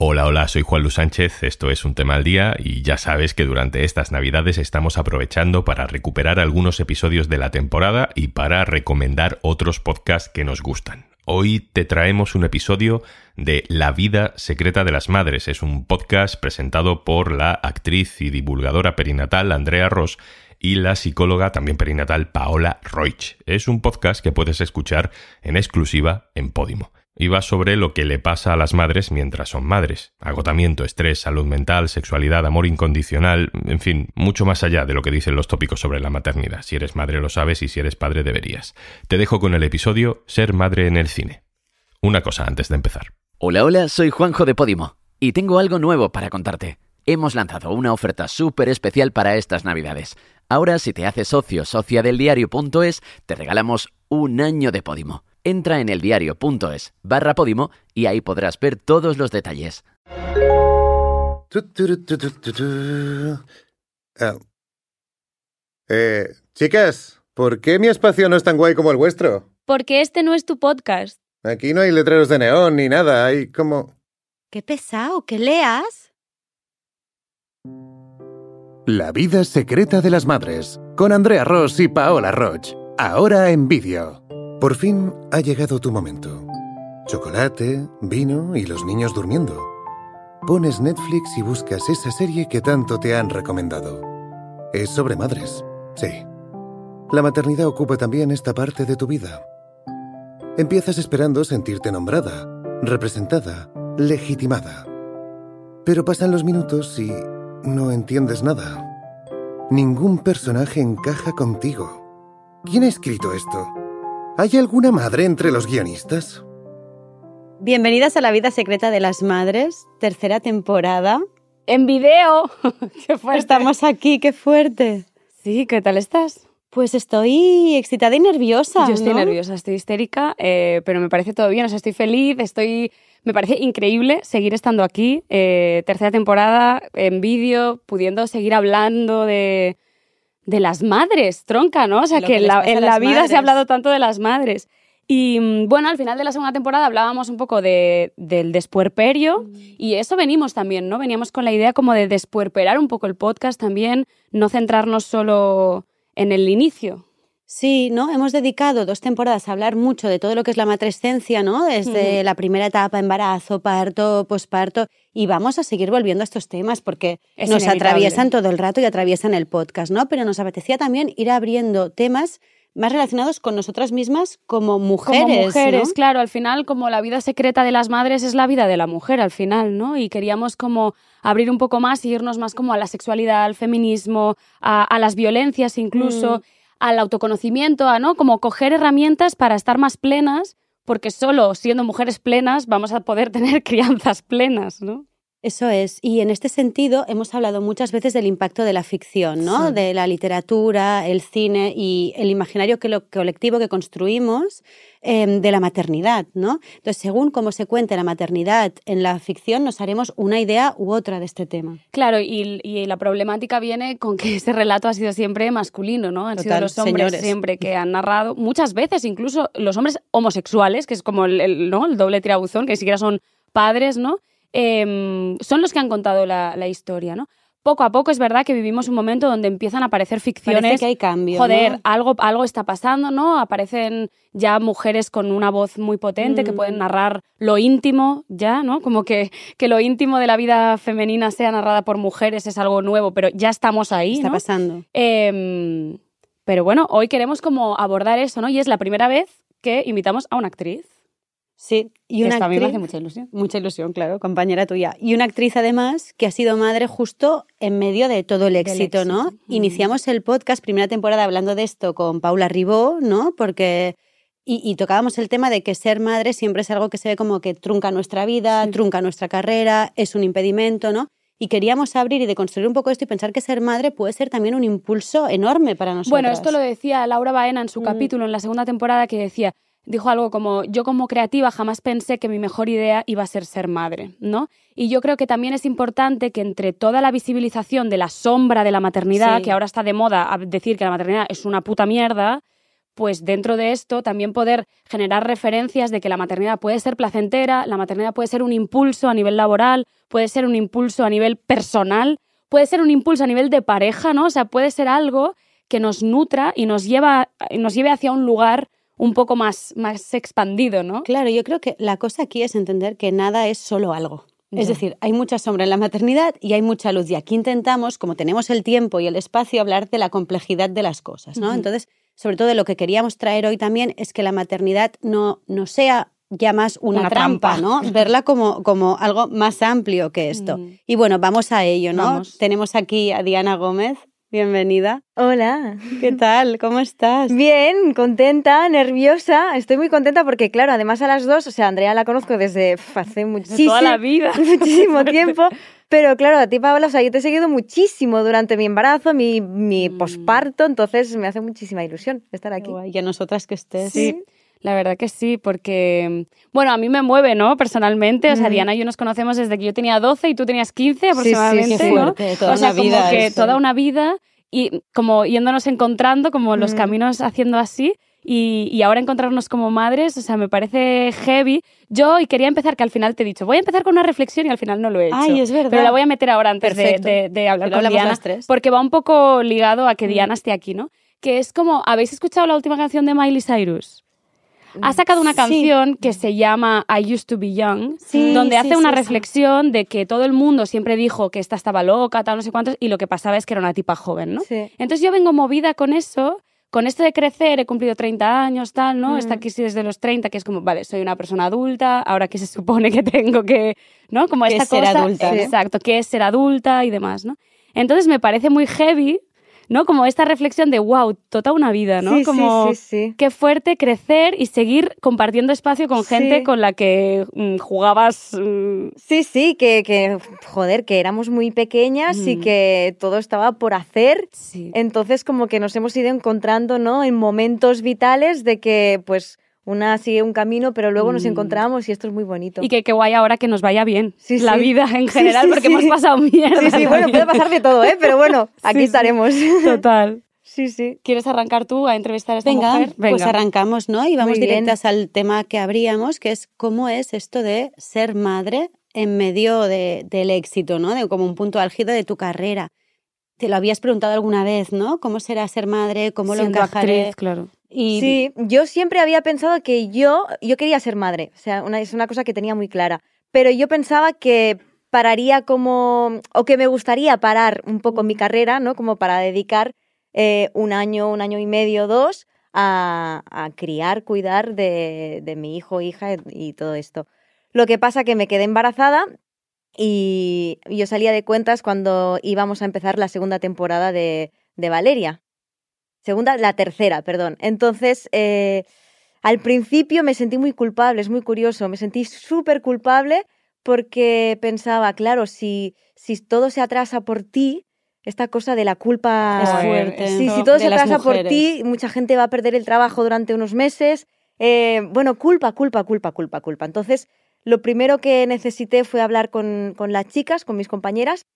Hola, hola, soy Juan Luis Sánchez, esto es Un tema al día y ya sabes que durante estas navidades estamos aprovechando para recuperar algunos episodios de la temporada y para recomendar otros podcasts que nos gustan. Hoy te traemos un episodio de La vida secreta de las madres. Es un podcast presentado por la actriz y divulgadora perinatal Andrea Ross y la psicóloga también perinatal Paola Roich. Es un podcast que puedes escuchar en exclusiva en Podimo y va sobre lo que le pasa a las madres mientras son madres. Agotamiento, estrés, salud mental, sexualidad, amor incondicional, en fin, mucho más allá de lo que dicen los tópicos sobre la maternidad. Si eres madre lo sabes y si eres padre deberías. Te dejo con el episodio Ser madre en el cine. Una cosa antes de empezar. Hola, hola, soy Juanjo de Podimo y tengo algo nuevo para contarte. Hemos lanzado una oferta súper especial para estas navidades. Ahora, si te haces socio socia del diario.es, te regalamos un año de Podimo entra en eldiario.es barra Podimo y ahí podrás ver todos los detalles. Ah. Eh, chicas, ¿por qué mi espacio no es tan guay como el vuestro? Porque este no es tu podcast. Aquí no hay letreros de neón ni nada, hay como... Qué pesado, que leas. La vida secreta de las madres, con Andrea Ross y Paola Roch. Ahora en vídeo. Por fin ha llegado tu momento. Chocolate, vino y los niños durmiendo. Pones Netflix y buscas esa serie que tanto te han recomendado. Es sobre madres, sí. La maternidad ocupa también esta parte de tu vida. Empiezas esperando sentirte nombrada, representada, legitimada. Pero pasan los minutos y no entiendes nada. Ningún personaje encaja contigo. ¿Quién ha escrito esto? ¿Hay alguna madre entre los guionistas? Bienvenidas a La vida secreta de las madres, tercera temporada. En video. qué fuerte. Estamos aquí, qué fuerte. Sí, ¿qué tal estás? Pues estoy excitada y nerviosa. Yo estoy ¿no? nerviosa, estoy histérica, eh, pero me parece todo bien, o sea, estoy feliz, estoy... Me parece increíble seguir estando aquí, eh, tercera temporada, en vídeo, pudiendo seguir hablando de, de las madres, tronca, ¿no? O sea, Lo que, que en la, en la vida se ha hablado tanto de las madres. Y mm, bueno, al final de la segunda temporada hablábamos un poco de, del despuerperio Mm. y eso venimos también, ¿no? Veníamos con la idea como de despuerperar un poco el podcast también, no centrarnos solo en el inicio. Sí, ¿no? Hemos dedicado dos temporadas a hablar mucho de todo lo que es la matrescencia, ¿no? Desde la primera etapa, embarazo, parto, posparto, y vamos a seguir volviendo a estos temas porque Es nos inevitable. atraviesan todo el rato y atraviesan el podcast, ¿no? Pero nos apetecía también ir abriendo temas más relacionados con nosotras mismas como mujeres, como mujeres, ¿no? claro, al final como la vida secreta de las madres es la vida de la mujer al final, ¿no? Y queríamos como abrir un poco más y irnos más como a la sexualidad, al feminismo, a, a las violencias incluso, Mm. Al autoconocimiento, a no como coger herramientas para estar más plenas, porque solo siendo mujeres plenas vamos a poder tener crianzas plenas, ¿no? Eso es. Y en este sentido hemos hablado muchas veces del impacto de la ficción, ¿no? Sí. De la literatura, el cine y el imaginario que lo colectivo que construimos em, de la maternidad, ¿no? Entonces, según cómo se cuente la maternidad en la ficción, nos haremos una idea u otra de este tema. Claro, y, y la problemática viene con que ese relato ha sido siempre masculino, ¿no? Han sido los hombres señores. siempre que han narrado, muchas veces incluso los hombres homosexuales, que es como el, el, ¿no? el doble tirabuzón, que ni siquiera son padres, ¿no? Em, son los que han contado la, la historia, ¿no? Poco a poco es verdad que vivimos un momento donde empiezan a aparecer ficciones. Parece que hay cambio, Joder, ¿no? algo, algo está pasando, ¿no? Aparecen ya mujeres con una voz muy potente que Mm. pueden narrar lo íntimo, ya, ¿no? Como que, que lo íntimo de la vida femenina sea narrada por mujeres es algo nuevo, pero ya estamos ahí, Está ¿no? pasando. Em, pero bueno, hoy queremos como abordar eso, ¿no? Y es la primera vez que invitamos a una actriz. Sí, y una esto a mí me actriz- hace mucha ilusión. Mucha ilusión, claro, compañera tuya. Y una actriz además que ha sido madre justo en medio de todo el éxito, ¿no? Mm. Iniciamos el podcast, primera temporada, hablando de esto con Paula Ribó, ¿no? Porque... Y, y tocábamos el tema de que ser madre siempre es algo que se ve como que trunca nuestra vida, Sí. trunca nuestra carrera, es un impedimento, ¿no? Y queríamos abrir y deconstruir un poco esto y pensar que ser madre puede ser también un impulso enorme para nosotros. Bueno, esto lo decía Laura Baena en su Mm. capítulo en la segunda temporada que decía, dijo algo como, yo como creativa jamás pensé que mi mejor idea iba a ser ser madre, ¿no? Y yo creo que también es importante que entre toda la visibilización de la sombra de la maternidad, Sí. que ahora está de moda a decir que la maternidad es una puta mierda, pues dentro de esto también poder generar referencias de que la maternidad puede ser placentera, la maternidad puede ser un impulso a nivel laboral, puede ser un impulso a nivel personal, puede ser un impulso a nivel de pareja, ¿no? O sea, puede ser algo que nos nutra y nos, lleva, nos lleve hacia un lugar un poco más, más expandido, ¿no? Claro, yo creo que la cosa aquí es entender que nada es solo algo. Es decir, hay mucha sombra en la maternidad y hay mucha luz. Y aquí intentamos, como tenemos el tiempo y el espacio, hablar de la complejidad de las cosas, ¿no? Entonces, sobre todo lo que queríamos traer hoy también es que la maternidad no, no sea ya más una, trampa, ¿no? Verla como, como algo más amplio que esto. Mm. Y bueno, vamos a ello, ¿no? Vamos. Tenemos aquí a Diana Gómez. Bienvenida. Hola. ¿Qué tal? ¿Cómo estás? Bien, contenta, nerviosa. Estoy muy contenta porque, claro, además a las dos, o sea, Andrea la conozco desde hace muchísimo, toda la vida. muchísimo tiempo. Pero claro, a ti, Paola, o sea, yo te he seguido muchísimo durante mi embarazo, mi, mi Mm. posparto, entonces me hace muchísima ilusión estar aquí. Guay, Y a nosotras que estés. Sí. La verdad que sí, porque, bueno, a mí me mueve, ¿no? Personalmente, o sea, Mm. Diana y yo nos conocemos desde que yo tenía 12 y tú tenías 15 sí, sí, aproximadamente, qué ¿no? fuerte, toda o sea, una vida como que eso. toda una vida y como yéndonos encontrando, como los Mm. caminos haciendo así. Y, y ahora encontrarnos como madres, o sea, me parece heavy. Yo, y quería empezar, que al final te he dicho, voy a empezar con una reflexión y al final no lo he hecho. Ay, es verdad. Pero la voy a meter ahora antes de, de- de hablar Pero con Diana. las tres. Porque va un poco ligado a que Diana esté aquí, ¿no? Que es como, ¿habéis escuchado la última canción de Miley Cyrus? Ha sacado una Sí. canción que se llama I Used to Be Young, Sí, donde sí, hace una reflexión de que todo el mundo siempre dijo que esta estaba loca, tal, no sé cuántos, y lo que pasaba es que era una tipa joven, ¿no? Sí. Entonces yo vengo movida con eso, con esto de crecer, he cumplido 30 años, tal, ¿no? Mm. Esta crisis desde los 30, que es como, vale, soy una persona adulta, ahora que se supone que tengo que, ¿no? Como ¿Qué esta es ser cosa, adulta, no? exacto, que es ser adulta y demás, ¿no? Entonces me parece muy heavy, ¿no? Como esta reflexión de, wow, toda una vida, ¿no? Sí, sí, como, sí, sí. qué fuerte crecer y seguir compartiendo espacio con gente con la que mm, jugabas. mm, Sí, sí, que, que, joder, que éramos muy pequeñas y Mm. que todo estaba por hacer. sí. Entonces, como que nos hemos ido encontrando, ¿no? En momentos vitales de que, pues, una sigue un camino, pero luego nos Mm. encontramos y esto es muy bonito. Y que qué guay ahora que nos vaya bien Sí, la sí. vida en general, sí, porque sí. hemos pasado mierda. Sí, sí, bueno, puede pasar de todo, ¿eh? Pero bueno, aquí estaremos. Total. Sí, sí. ¿Quieres arrancar tú a entrevistar a esta Venga, mujer? pues arrancamos, ¿no? Y vamos Muy bien. directas al tema que abríamos, que es cómo es esto de ser madre en medio de- del éxito, ¿no? De como un punto álgido de tu carrera. Te lo habías preguntado alguna vez, ¿no? ¿Cómo será ser madre? ¿Cómo lo Siendo encajaré? actriz, claro. Y Sí, yo siempre había pensado que yo, yo quería ser madre, o sea, una, es una cosa que tenía muy clara, pero yo pensaba que pararía como, o que me gustaría parar un poco mi carrera, ¿no? Como para dedicar eh, un año, un año y medio, dos, a, a criar, cuidar de, de mi hijo, hija y todo esto. Lo que pasa que me quedé embarazada y yo salía de cuentas cuando íbamos a empezar la segunda temporada de, de Valeria. Segunda, la tercera, perdón. Entonces, eh, al principio me sentí muy culpable, es muy curioso, me sentí súper culpable porque pensaba, claro, si, si todo se atrasa por ti, esta cosa de la culpa Es fuerte. si todo de se atrasa por ti, mucha gente va a perder el trabajo durante unos meses. Eh, bueno, culpa, culpa, culpa, culpa, culpa. Entonces, lo primero que necesité fue hablar con, con las chicas, con mis compañeras,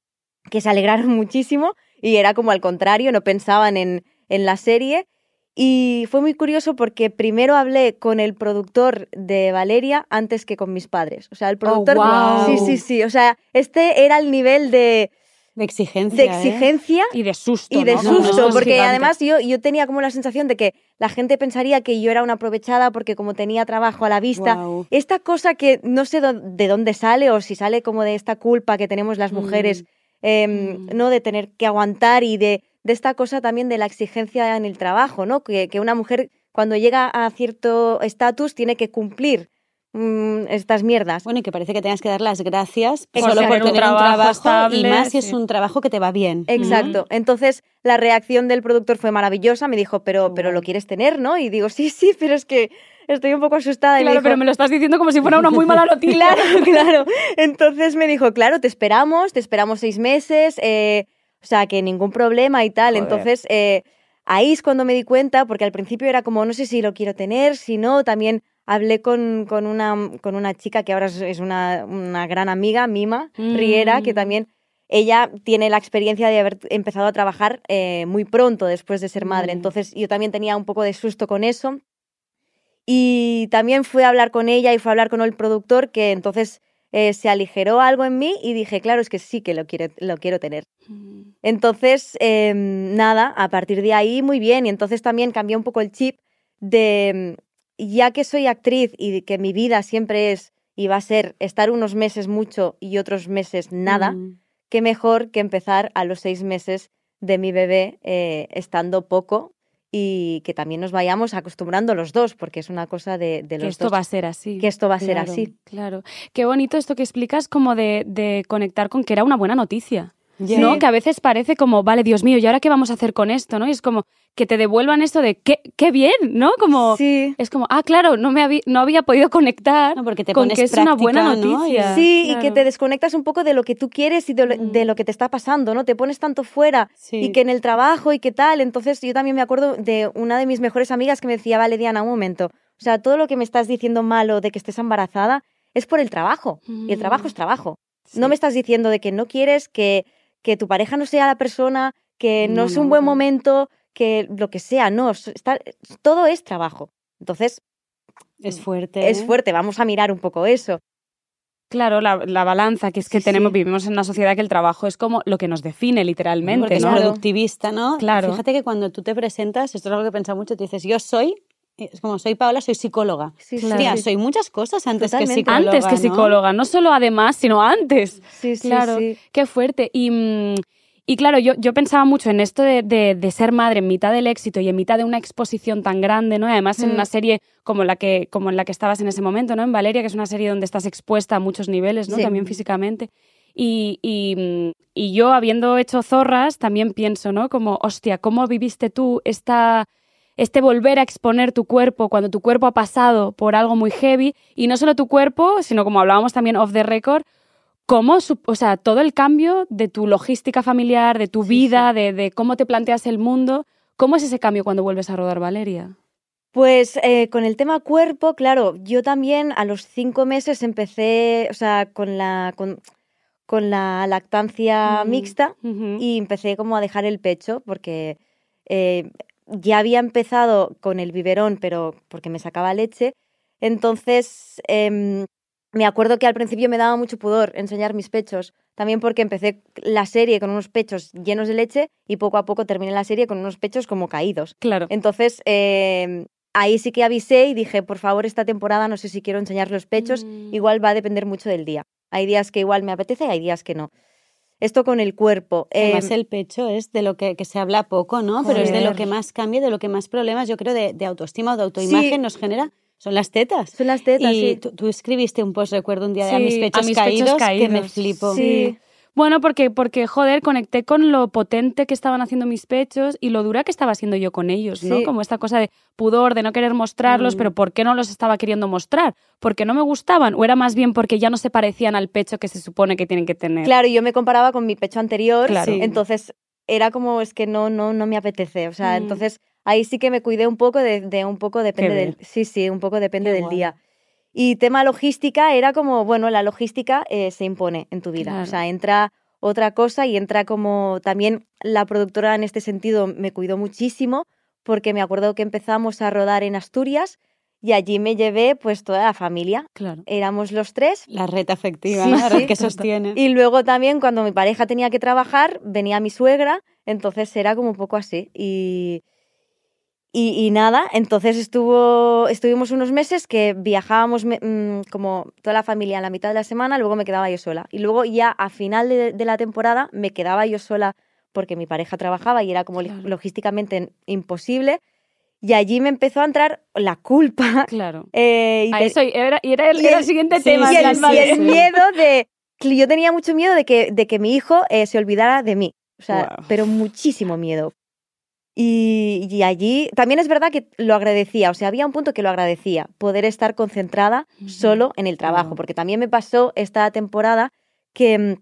que se alegraron muchísimo y era como al contrario, no pensaban en, en la serie. Y fue muy curioso porque primero hablé con el productor de Valeria antes que con mis padres. O sea, el productor... guau. Sí, sí, sí. O sea, este era el nivel de, de exigencia. de ¿eh? exigencia Y de susto. y de ¿no? No, no, susto, porque además yo, yo tenía como la sensación de que la gente pensaría que yo era una aprovechada porque como tenía trabajo a la vista, Guau. esta cosa que no sé de dónde sale o si sale como de esta culpa que tenemos las mujeres, em, Mm. ¿no? De tener que aguantar y de, de esta cosa también de la exigencia en el trabajo, ¿no? Que, que una mujer cuando llega a cierto estatus tiene que cumplir mm, estas mierdas. Bueno, y que parece que tengas que dar las gracias Por solo por tener un trabajo y más si es un trabajo que te va bien. Exacto. Entonces, la reacción del productor fue maravillosa. Me dijo, pero, pero lo quieres tener, ¿no? Y digo, sí, sí, pero es que estoy un poco asustada. Y me Claro, dijo, pero me lo estás diciendo como si fuera una muy mala noticia. Claro, claro. Entonces me dijo, claro, te esperamos, te esperamos seis meses, eh, o sea, que ningún problema y tal. Joder. Entonces, eh, ahí es cuando me di cuenta, porque al principio era como, no sé si lo quiero tener, si no, también hablé con, con, una, con una chica que ahora es, una, una gran amiga, Mima Mm. Riera, que también ella tiene la experiencia de haber empezado a trabajar eh, muy pronto después de ser madre. Mm. Entonces yo también tenía un poco de susto con eso. Y también fui a hablar con ella y fue a hablar con el productor que entonces eh, se aligeró algo en mí y dije, claro, es que sí que lo quiero, lo quiero tener. Entonces, em, nada, a partir de ahí muy bien. Y entonces también cambié un poco el chip de, mm, ya que soy actriz y que mi vida siempre es y va a ser estar unos meses mucho y otros meses nada, Mm. qué mejor que empezar a los seis meses de mi bebé eh, estando poco y que también nos vayamos acostumbrando los dos, porque es una cosa de, de Que los esto dos. va a ser así. que esto va a ser así. Claro. Qué bonito esto que explicas como de, de conectar con que era una buena noticia. ¿No? Que a veces parece como, vale, Dios mío, ¿y ahora qué vamos a hacer con esto? ¿no? Y es como que te devuelvan esto de qué, qué bien, ¿no? Como Sí. es como, ah, claro, no me había, no había podido conectar No, porque te con pones que es una buena noticia. Sí, y que te desconectas un poco de lo que tú quieres y de lo, Mm. de lo que te está pasando, ¿no? Te pones tanto fuera Sí. y que en el trabajo y qué tal. Entonces yo también me acuerdo de una de mis mejores amigas que me decía, vale, Diana, un momento. O sea, todo lo que me estás diciendo malo de que estés embarazada es por el trabajo. Y el trabajo Mm. es trabajo. No me estás diciendo de que no quieres que, que tu pareja no sea la persona, que no, No, es un buen momento, que lo que sea, no. está- todo es trabajo. Entonces, Es fuerte. es ¿eh? fuerte, vamos a mirar un poco eso. Claro, la, la balanza, que es que Sí, tenemos, sí. vivimos en una sociedad que el trabajo es como lo que nos define literalmente, Porque es productivista, ¿no? Claro. Fíjate que cuando tú te presentas, esto es algo que he pensado mucho, te dices, yo soy, es como soy Paola, soy psicóloga. Sí, Hostia, soy muchas cosas antes Totalmente. que psicóloga. Antes que ¿no? psicóloga, no solo además, sino antes. Sí, sí, Claro, sí. qué fuerte. Y, mm, y claro, yo, yo pensaba mucho en esto de, de- de ser madre en mitad del éxito y en mitad de una exposición tan grande, ¿no? Además, en Mm. una serie como la, que, como en la que estabas en ese momento, ¿no? En Valeria, que es una serie donde estás expuesta a muchos niveles, ¿no? Sí. También físicamente. Y, y, mm, y yo, habiendo hecho zorras, también pienso, ¿no? Como, hostia, ¿cómo viviste tú esta, este volver a exponer tu cuerpo cuando tu cuerpo ha pasado por algo muy heavy? Y no solo tu cuerpo, sino como hablábamos también off the record, cómo, o sea, todo el cambio de tu logística familiar, de tu Sí, vida, De, de cómo te planteas el mundo. ¿Cómo es ese cambio cuando vuelves a rodar Valeria? Pues eh, con el tema cuerpo, claro, yo también a los cinco meses empecé, o sea, con la, con, con la lactancia Mm. mixta y empecé como a dejar el pecho porque eh, ya había empezado con el biberón, pero porque me sacaba leche. Entonces, em, me acuerdo que al principio me daba mucho pudor enseñar mis pechos, también porque empecé la serie con unos pechos llenos de leche y poco a poco terminé la serie con unos pechos como caídos. Claro. Entonces, eh, ahí sí que avisé y dije, por favor, esta temporada no sé si quiero enseñar los pechos, Mm. igual va a depender mucho del día. Hay días que igual me apetece y hay días que no. Esto con el cuerpo. Además, eh, el pecho es de lo que, que se habla poco, ¿no? Pero es de lo que más cambia, de lo que más problemas, yo creo, de, de autoestima o de autoimagen Sí. nos genera, son las tetas. son las tetas, y sí. tú, tú escribiste un post, recuerdo un día de Sí, a mis a pechos, mis pechos caídos, que me caídos. flipo. Sí. Bueno, porque, porque, joder, conecté con lo potente que estaban haciendo mis pechos y lo dura que estaba siendo yo con ellos, ¿no? Sí. Como esta cosa de pudor, de no querer mostrarlos, Mm. pero ¿por qué no los estaba queriendo mostrar? ¿Porque no me gustaban? ¿O era más bien porque ya no se parecían al pecho que se supone que tienen que tener? Claro, yo me comparaba con mi pecho anterior, Claro. Sí. entonces era como, es que no, no, no me apetece. O sea, Mm. entonces ahí sí que me cuidé un poco de, de un poco depende del... Sí, sí, un poco depende Qué del guay. día. Y tema logística era como, bueno, la logística eh, se impone en tu vida. Claro. O sea, entra otra cosa y entra como también la productora en este sentido me cuidó muchísimo porque me acuerdo que empezamos a rodar en Asturias y allí me llevé pues toda la familia. Claro. Éramos los tres La red afectiva, Sí, ¿no? La red sí. que sostiene. y luego también cuando mi pareja tenía que trabajar, venía mi suegra, entonces era como un poco así. Y, y, y nada, entonces estuvo, estuvimos unos meses que viajábamos me- mm, como toda la familia en la mitad de la semana, luego me quedaba yo sola. Y luego ya a final de, de la temporada me quedaba yo sola porque mi pareja trabajaba y era como Claro. logísticamente imposible. Y allí me empezó a entrar la culpa. Claro. eh, y eso era, y era el, y era el- el siguiente sí, tema. y el, y el miedo de... Yo tenía mucho miedo de que, de que mi hijo eh, se olvidara de mí. O sea, pero muchísimo miedo. Y, y allí también es verdad que lo agradecía, o sea, había un punto que lo agradecía, poder estar concentrada solo en el trabajo, porque también me pasó esta temporada que mm,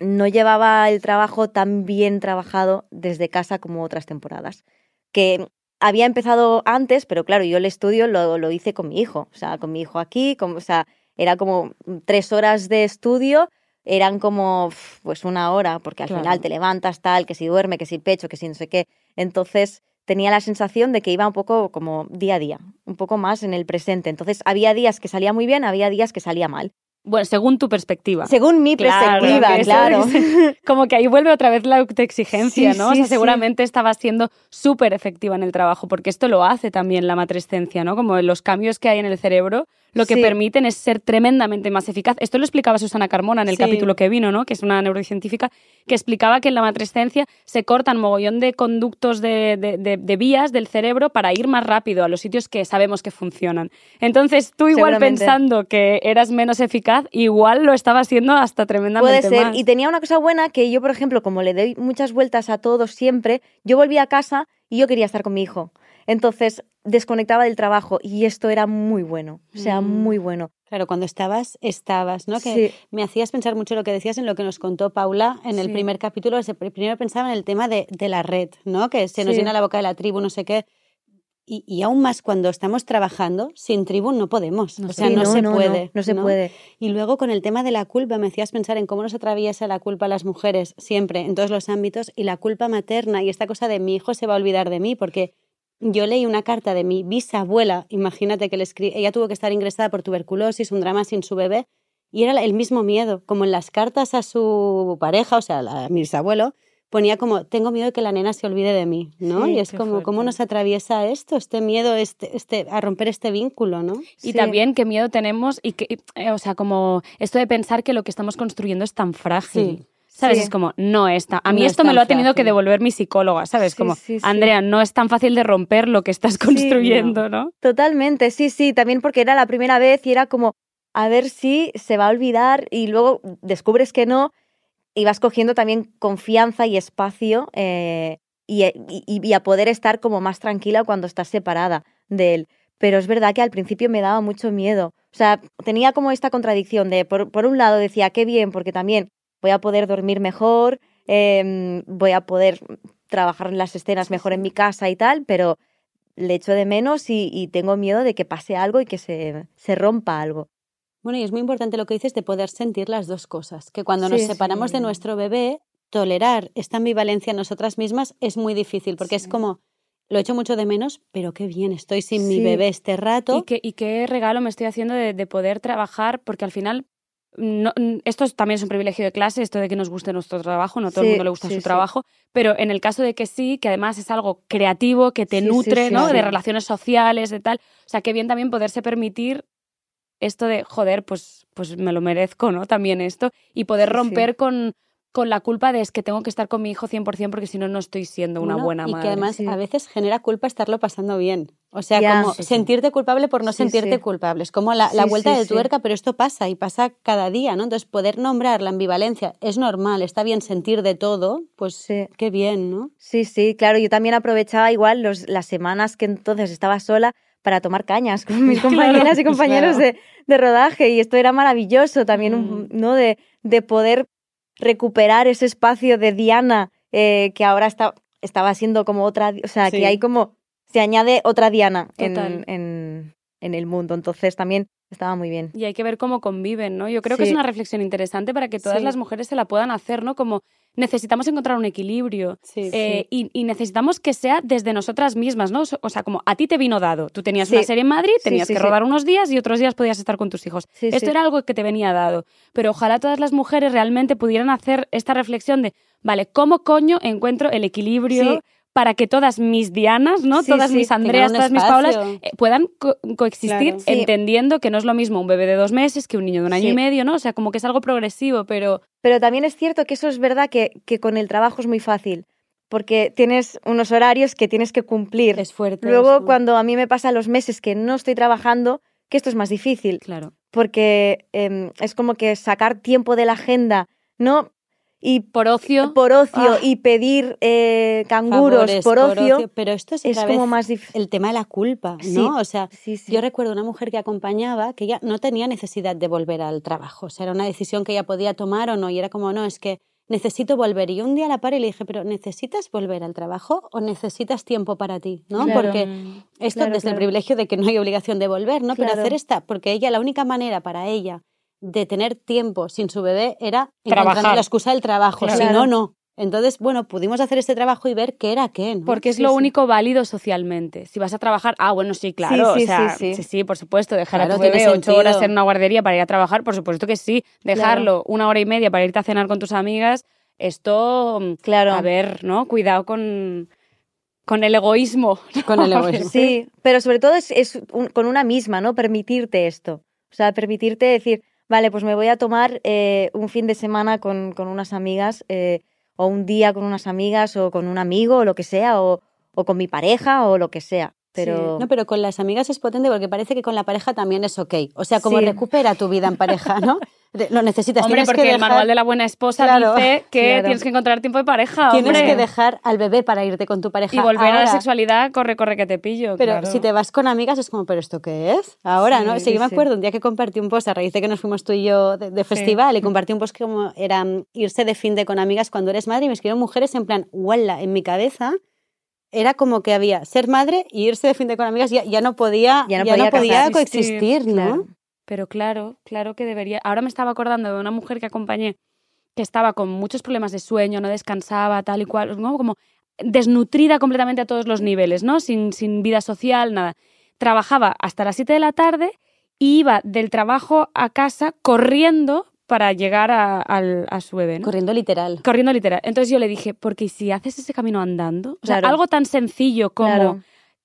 no llevaba el trabajo tan bien trabajado desde casa como otras temporadas. Que había empezado antes, pero claro, yo el estudio lo, lo hice con mi hijo, o sea, con mi hijo aquí, como, o sea, era como tres horas de estudio eran como pues una hora, porque al Claro. final te levantas tal, que si duerme, que si pecho, que si no sé qué. Entonces tenía la sensación de que iba un poco como día a día, un poco más en el presente. Entonces había días que salía muy bien, había días que salía mal. Bueno, según tu perspectiva. Según mi Claro, perspectiva, claro. es- Como que ahí vuelve otra vez la autoexigencia, Sí, ¿no? o sea, sí. seguramente estabas siendo súper efectiva en el trabajo, porque esto lo hace también la matrescencia, ¿no? Como los cambios que hay en el cerebro, lo que Sí. permiten es ser tremendamente más eficaz. Esto lo explicaba Susana Carmona en el Sí. capítulo que vino, ¿no? Que es una neurocientífica que explicaba que en la matrescencia se cortan mogollón de conductos de, de- de- de vías del cerebro para ir más rápido a los sitios que sabemos que funcionan. Entonces, tú igual pensando que eras menos eficaz, igual lo estabas haciendo hasta tremendamente Puede ser. más. Y tenía una cosa buena que yo, por ejemplo, como le doy muchas vueltas a todo siempre, yo volvía a casa y yo quería estar con mi hijo. Entonces desconectaba del trabajo y esto era muy bueno. O sea, Mm. muy bueno. Claro, cuando estabas, estabas, ¿no? Que Sí. me hacías pensar mucho lo que decías en lo que nos contó Paula en el Sí. primer capítulo. Se- Primero pensaba en el tema de, de la red, ¿no? Que se nos Sí. llena la boca de la tribu, no sé qué. Y, y aún más cuando estamos trabajando, sin tribu no podemos. No o se sea, Sí, no, se no, puede. No, se puede. Y luego con el tema de la culpa, me hacías pensar en cómo nos atraviesa la culpa a las mujeres siempre, en todos los ámbitos, y la culpa materna y esta cosa de mi hijo se va a olvidar de mí, porque yo leí una carta de mi bisabuela, imagínate que le escri- ella tuvo que estar ingresada por tuberculosis, un drama sin su bebé, y era el mismo miedo, como en las cartas a su pareja, o sea, a mi bisabuelo, ponía como, tengo miedo de que la nena se olvide de mí, ¿no? Sí, y es como, ¿cómo nos atraviesa esto, este miedo, este, este, a romper este vínculo, ¿no? Y Sí. también qué miedo tenemos y que, eh, o sea, como esto de pensar que lo que estamos construyendo es tan frágil. Sí. ¿Sabes? Sí. Es como, no es tan... A mí No es esto me lo ha tenido que devolver mi psicóloga, ¿sabes? Sí, como, sí. Andrea, no es tan fácil de romper lo que estás construyendo, ¿no? Totalmente, sí, sí. También porque era la primera vez y era como, a ver si se va a olvidar y luego descubres que no y vas cogiendo también confianza y espacio eh, y, y- y a poder estar como más tranquila cuando estás separada de él. Pero es verdad que al principio me daba mucho miedo. O sea, tenía como esta contradicción de, por, por un lado decía, qué bien, porque también voy a poder dormir mejor, em, voy a poder trabajar en las escenas mejor en mi casa y tal, pero le echo de menos y, y tengo miedo de que pase algo y que se, se rompa algo. Bueno, y es muy importante lo que dices de poder sentir las dos cosas, que cuando nos Sí, separamos de nuestro bebé, tolerar esta ambivalencia en nosotras mismas es muy difícil, porque es como, lo echo mucho de menos, pero qué bien, estoy sin mi bebé este rato. Y qué, y qué regalo me estoy haciendo de, de poder trabajar, porque al final... No, esto es- también es un privilegio de clase, esto de que nos guste nuestro trabajo, no a todo el mundo le gusta sí, su sí. trabajo, pero en el caso de que sí, que además es algo creativo, que te nutre, ¿no? De relaciones sociales, de tal. O sea, qué bien también poderse permitir esto de, joder, pues, pues me lo merezco, ¿no? También esto. Y poder romper Con, con la culpa de es que tengo que estar con mi hijo 100% porque si no, no estoy siendo una Bueno, buena y madre. que además sí. a veces genera culpa estarlo pasando bien. O sea, como Sí, sí. sentirte culpable por no Sí, sentirte sí. culpable. Es como la, la Sí, vuelta sí, de sí. tuerca, pero esto pasa y pasa cada día, ¿no? Entonces, poder nombrar la ambivalencia es normal, está bien sentir de todo, pues Sí. qué bien, ¿no? Sí, sí, claro, yo también aprovechaba igual los, las semanas que entonces estaba sola para tomar cañas con mis compañeras y compañeros claro. de, de rodaje y esto era maravilloso también, Mm. ¿no? De, de poder recuperar ese espacio de Diana eh, que ahora está, estaba siendo como otra, o sea, Sí. que hay como, se añade otra Diana en, en el mundo, entonces también estaba muy bien. Y hay que ver cómo conviven, ¿no? Yo creo que es Sí. una reflexión interesante para que todas Sí. las mujeres se la puedan hacer, ¿no? Como necesitamos encontrar un equilibrio Sí, eh, y, y necesitamos que sea desde nosotras mismas, ¿no? O sea, como a ti te vino dado. Tú tenías Sí. una serie en Madrid, Sí, tenías sí, que sí. rodar unos días y otros días podías estar con tus hijos. Sí, Esto sí. era algo que te venía dado. Pero ojalá todas las mujeres realmente pudieran hacer esta reflexión de, vale, ¿cómo coño encuentro el equilibrio? Para que todas mis Dianas, ¿no? Sí, todas sí, mis Andreas, todas mis Paulas, eh, puedan co- coexistir Claro. Entendiendo que no es lo mismo un bebé de dos meses que un niño de un año y medio, ¿no? O sea, como que es algo progresivo, pero Pero también es cierto que eso es verdad que, que con el trabajo es muy fácil, porque tienes unos horarios que tienes que cumplir. Es fuerte. Luego, esto. cuando a mí me pasa los meses que no estoy trabajando, que esto es más difícil, claro. porque em, es como que sacar tiempo de la agenda, ¿no? Y Por ocio, por ocio Ah. y pedir eh, canguros Favores, por ocio, Pero esto es, es otra como vez más difícil. el tema de la culpa, Sí. ¿no? O sea, Sí, sí. Yo recuerdo una mujer que acompañaba que ella no tenía necesidad de volver al trabajo. O sea, era una decisión que ella podía tomar o no. Y era como, no, es que necesito volver. Y un día la paré y le dije, pero ¿necesitas volver al trabajo o necesitas tiempo para ti? ¿no? Claro. Porque esto Claro, desde el privilegio de que no hay obligación de volver, ¿no? Pero hacer esta, porque ella, la única manera para ella de tener tiempo sin su bebé era la excusa del trabajo. Si no, no. Entonces, bueno, pudimos hacer este trabajo y ver qué era qué. ¿no? Porque es Sí, lo sí. único válido socialmente. Si vas a trabajar, ah, bueno, sí, claro. sí, o sea, sí, sí. sí, por supuesto. Dejar Claro, a tu bebé ocho sentido. horas en una guardería para ir a trabajar, por supuesto que sí. Dejarlo una hora y media para irte a cenar con tus amigas, esto, mm, Claro. a ver, ¿no? Cuidado con, con el egoísmo. Con el egoísmo. Sí, pero sobre todo es, es un- con una misma, ¿no? Permitirte esto. O sea, permitirte decir, vale, pues me voy a tomar eh, un fin de semana con, con unas amigas, eh, o un día con unas amigas, o con un amigo, o lo que sea, o, o con mi pareja, o lo que sea. Pero No, pero con las amigas es potente porque parece que con la pareja también es ok. O sea, como Sí. recupera tu vida en pareja, ¿no? Lo necesitas. Hombre, tienes porque que el dejar, manual de la buena esposa Claro, dice que claro. tienes que encontrar tiempo de pareja, Tienes hombre. que dejar al bebé para irte con tu pareja. Y volver a la sexualidad, corre, corre que te pillo. Pero claro. si te vas con amigas es como, ¿pero esto qué es? Ahora, ¿no? Sí, Sí, yo me acuerdo un día que compartí un post a raíz de que nos fuimos tú y yo de, de festival y compartí un post que como era irse de fin de con amigas cuando eres madre y me escribieron mujeres en plan, ¡wala! En mi cabeza era como que había ser madre y irse de fin de con amigas ya, ya no podía, Ya no podía casarse, coexistir, ¿no? Pero claro, claro que debería. Ahora me estaba acordando de una mujer que acompañé que estaba con muchos problemas de sueño, no descansaba, tal y cual, ¿no? Como desnutrida completamente a todos los niveles, ¿no? Sin, sin vida social, nada. Trabajaba hasta las 7 de la tarde y iba del trabajo a casa corriendo para llegar a, su bebé, ¿no? Corriendo literal. Corriendo literal. Entonces yo le dije, porque si haces ese camino andando, o sea, Claro. algo tan sencillo como Claro.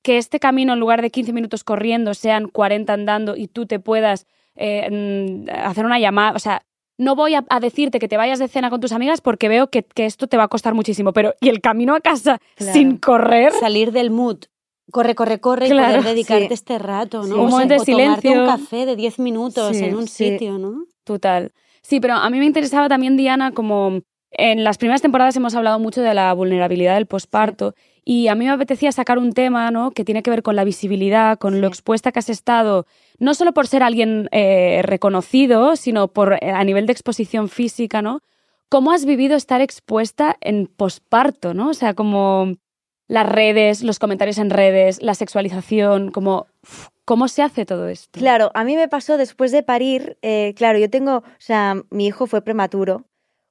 Que este camino en lugar de 15 minutos corriendo sean 40 andando y tú te puedas eh, mm, hacer una llamada, o sea, no voy a, a decirte que te vayas de cena con tus amigas porque veo que, que esto te va a costar muchísimo, pero y el camino a casa Claro. sin correr, Salir del mood. Corre, corre, corre Claro, y poder dedicarte sí. este rato, ¿no? Sí. O Un sea, momento de o tomarte silencio. un café de 10 minutos Sí, en un sitio, ¿no? total. Sí, pero a mí me interesaba también, Diana, como en las primeras temporadas hemos hablado mucho de la vulnerabilidad del posparto y a mí me apetecía sacar un tema ¿no? que tiene que ver con la visibilidad, con lo expuesta que has estado, no solo por ser alguien eh, reconocido, sino por eh, a nivel de exposición física, ¿no? ¿Cómo has vivido estar expuesta en posparto, ¿no? O sea, como las redes, los comentarios en redes, la sexualización, como ¿cómo se hace todo esto? Claro, a mí me pasó después de parir, eh, claro, yo tengo, o sea, mi hijo fue prematuro,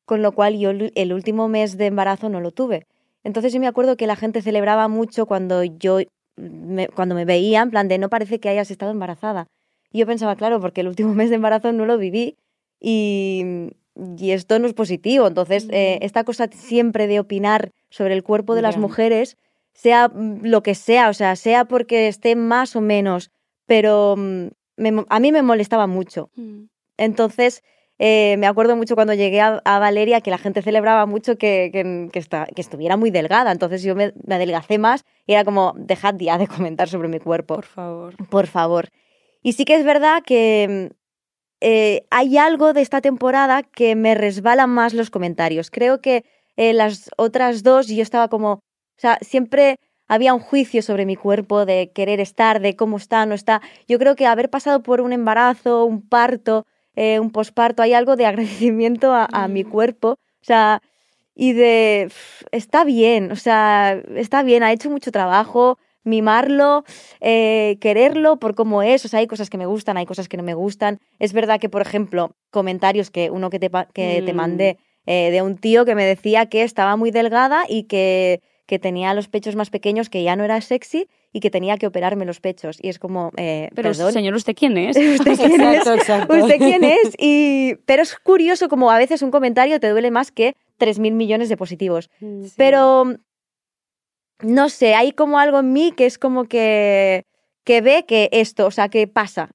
con lo cual yo el último mes de embarazo no lo tuve. Entonces yo me acuerdo que la gente celebraba mucho cuando yo, me, cuando me veía, en plan de no parece que hayas estado embarazada. Y yo pensaba, claro, porque el último mes de embarazo no lo viví y, y esto no es positivo. Entonces, eh, esta cosa siempre de opinar sobre el cuerpo de las mujeres, sea mm, lo que sea, o sea, sea porque esté más o menos, pero mm, me a mí me molestaba mucho. Mm. Entonces, eh, me acuerdo mucho cuando llegué a, a Valeria que la gente celebraba mucho que, que, que esta- que estuviera muy delgada. Entonces yo me, me adelgacé más y era como, dejad ya de comentar sobre mi cuerpo, Por favor. por favor. Y sí que es verdad que mm, eh, hay algo de esta temporada que me resbalan más los comentarios. Creo que eh, las otras dos yo estaba como, o sea, siempre había un juicio sobre mi cuerpo de querer estar, de cómo está, no está. Yo creo que haber pasado por un embarazo, un parto, eh, un posparto, hay algo de agradecimiento a, a mi Mm. cuerpo, o sea, y de, "Pff, está bien, o sea, está bien, ha hecho mucho trabajo, mimarlo, eh, quererlo por cómo es, o sea, hay cosas que me gustan, hay cosas que no me gustan. Es verdad que, por ejemplo, comentarios que uno que te, que te Mm. mandé eh, de un tío que me decía que estaba muy delgada y que, que tenía los pechos más pequeños, que ya no era sexy y que tenía que operarme los pechos. Y es como, eh, Pero, perdón. señor, ¿usted quién es? ¿Usted quién es? Exacto, exacto. ¿Usted quién es? Y, pero es curioso como a veces un comentario te duele más que 3.000 millones de positivos. Pero no sé, hay como algo en mí que es como que, que ve que esto, o sea, que pasa.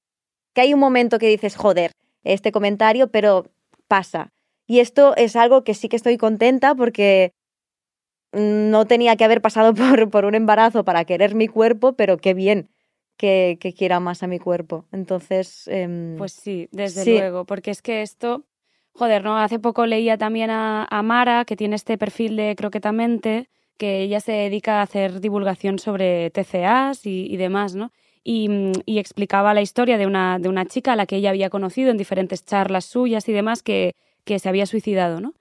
Que hay un momento que dices, joder, este comentario, pero pasa. Y esto es algo que sí que estoy contenta porque no tenía que haber pasado por, por un embarazo para querer mi cuerpo, pero qué bien que, que quiera más a mi cuerpo. Entonces, em, Pues sí, desde Sí. luego, porque es que esto, joder, ¿no? Hace poco leía también a, a Mara, que tiene este perfil de Croquetamente, que ella se dedica a hacer divulgación sobre TCAs y, y demás, ¿no? Y, mm, y explicaba la historia de una, de una chica a la que ella había conocido en diferentes charlas suyas y demás que, que se había suicidado, ¿no?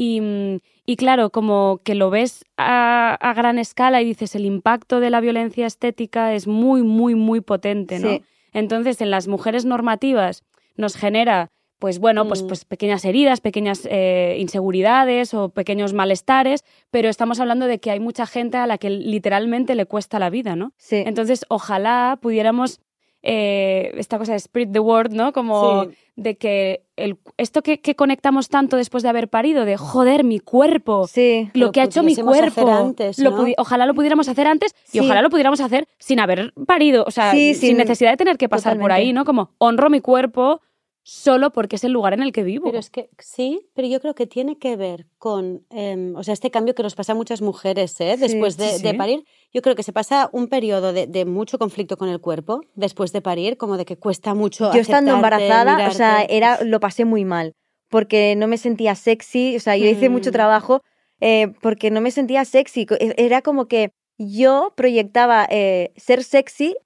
Y, y claro, como que lo ves a, a gran escala y dices, el impacto de la violencia estética es muy, muy, muy potente, ¿no? Sí. Entonces, en las mujeres normativas nos genera pues bueno, pues, Mm. pues pequeñas heridas, pequeñas eh, inseguridades o pequeños malestares, pero estamos hablando de que hay mucha gente a la que literalmente le cuesta la vida, ¿no? Sí. Entonces, ojalá pudiéramos eh, esta cosa de spread the word, ¿no? Como Sí. de que el, esto que, que conectamos tanto después de haber parido, de joder, mi cuerpo, Sí. lo Lo que ha hecho mi cuerpo. antes, lo ojalá lo pudiéramos hacer antes Sí. y ojalá lo pudiéramos hacer sin haber parido, o sea, sin necesidad de tener que pasar por ahí, ¿no? Como honro mi cuerpo solo porque es el lugar en el que vivo. Pero es que sí, pero yo creo que tiene que ver con, em, o sea, este cambio que nos pasa a muchas mujeres, ¿eh? Sí, Después de, sí, de sí. parir, yo creo que se pasa un periodo de, de mucho conflicto con el cuerpo después de parir, como de que cuesta mucho. Yo estando embarazada, o sea, era, lo pasé muy mal, porque no me sentía sexy, o sea, yo hice mucho Mm. trabajo eh, porque no me sentía sexy. E- Era como que yo proyectaba eh, ser sexy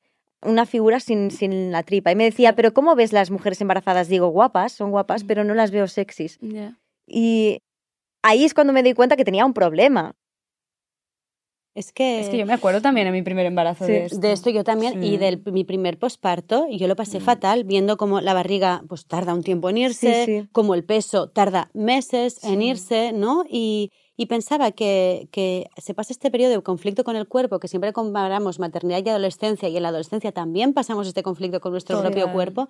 una figura sin, sin la tripa. Y me decía, pero ¿cómo ves las mujeres embarazadas? Digo, guapas, son guapas, pero no las veo sexys. Y ahí es cuando me di cuenta que tenía un problema. Es que, Es que yo me acuerdo también en mi primer embarazo Sí, de esto. de esto yo también, y de mi primer posparto, y yo lo pasé Mm. fatal, viendo cómo la barriga pues tarda un tiempo en irse, sí. como el peso tarda meses en irse, ¿no? Y, y pensaba que, que se pasa este periodo de conflicto con el cuerpo, que siempre comparamos maternidad y adolescencia, y en la adolescencia también pasamos este conflicto con nuestro Total. propio cuerpo,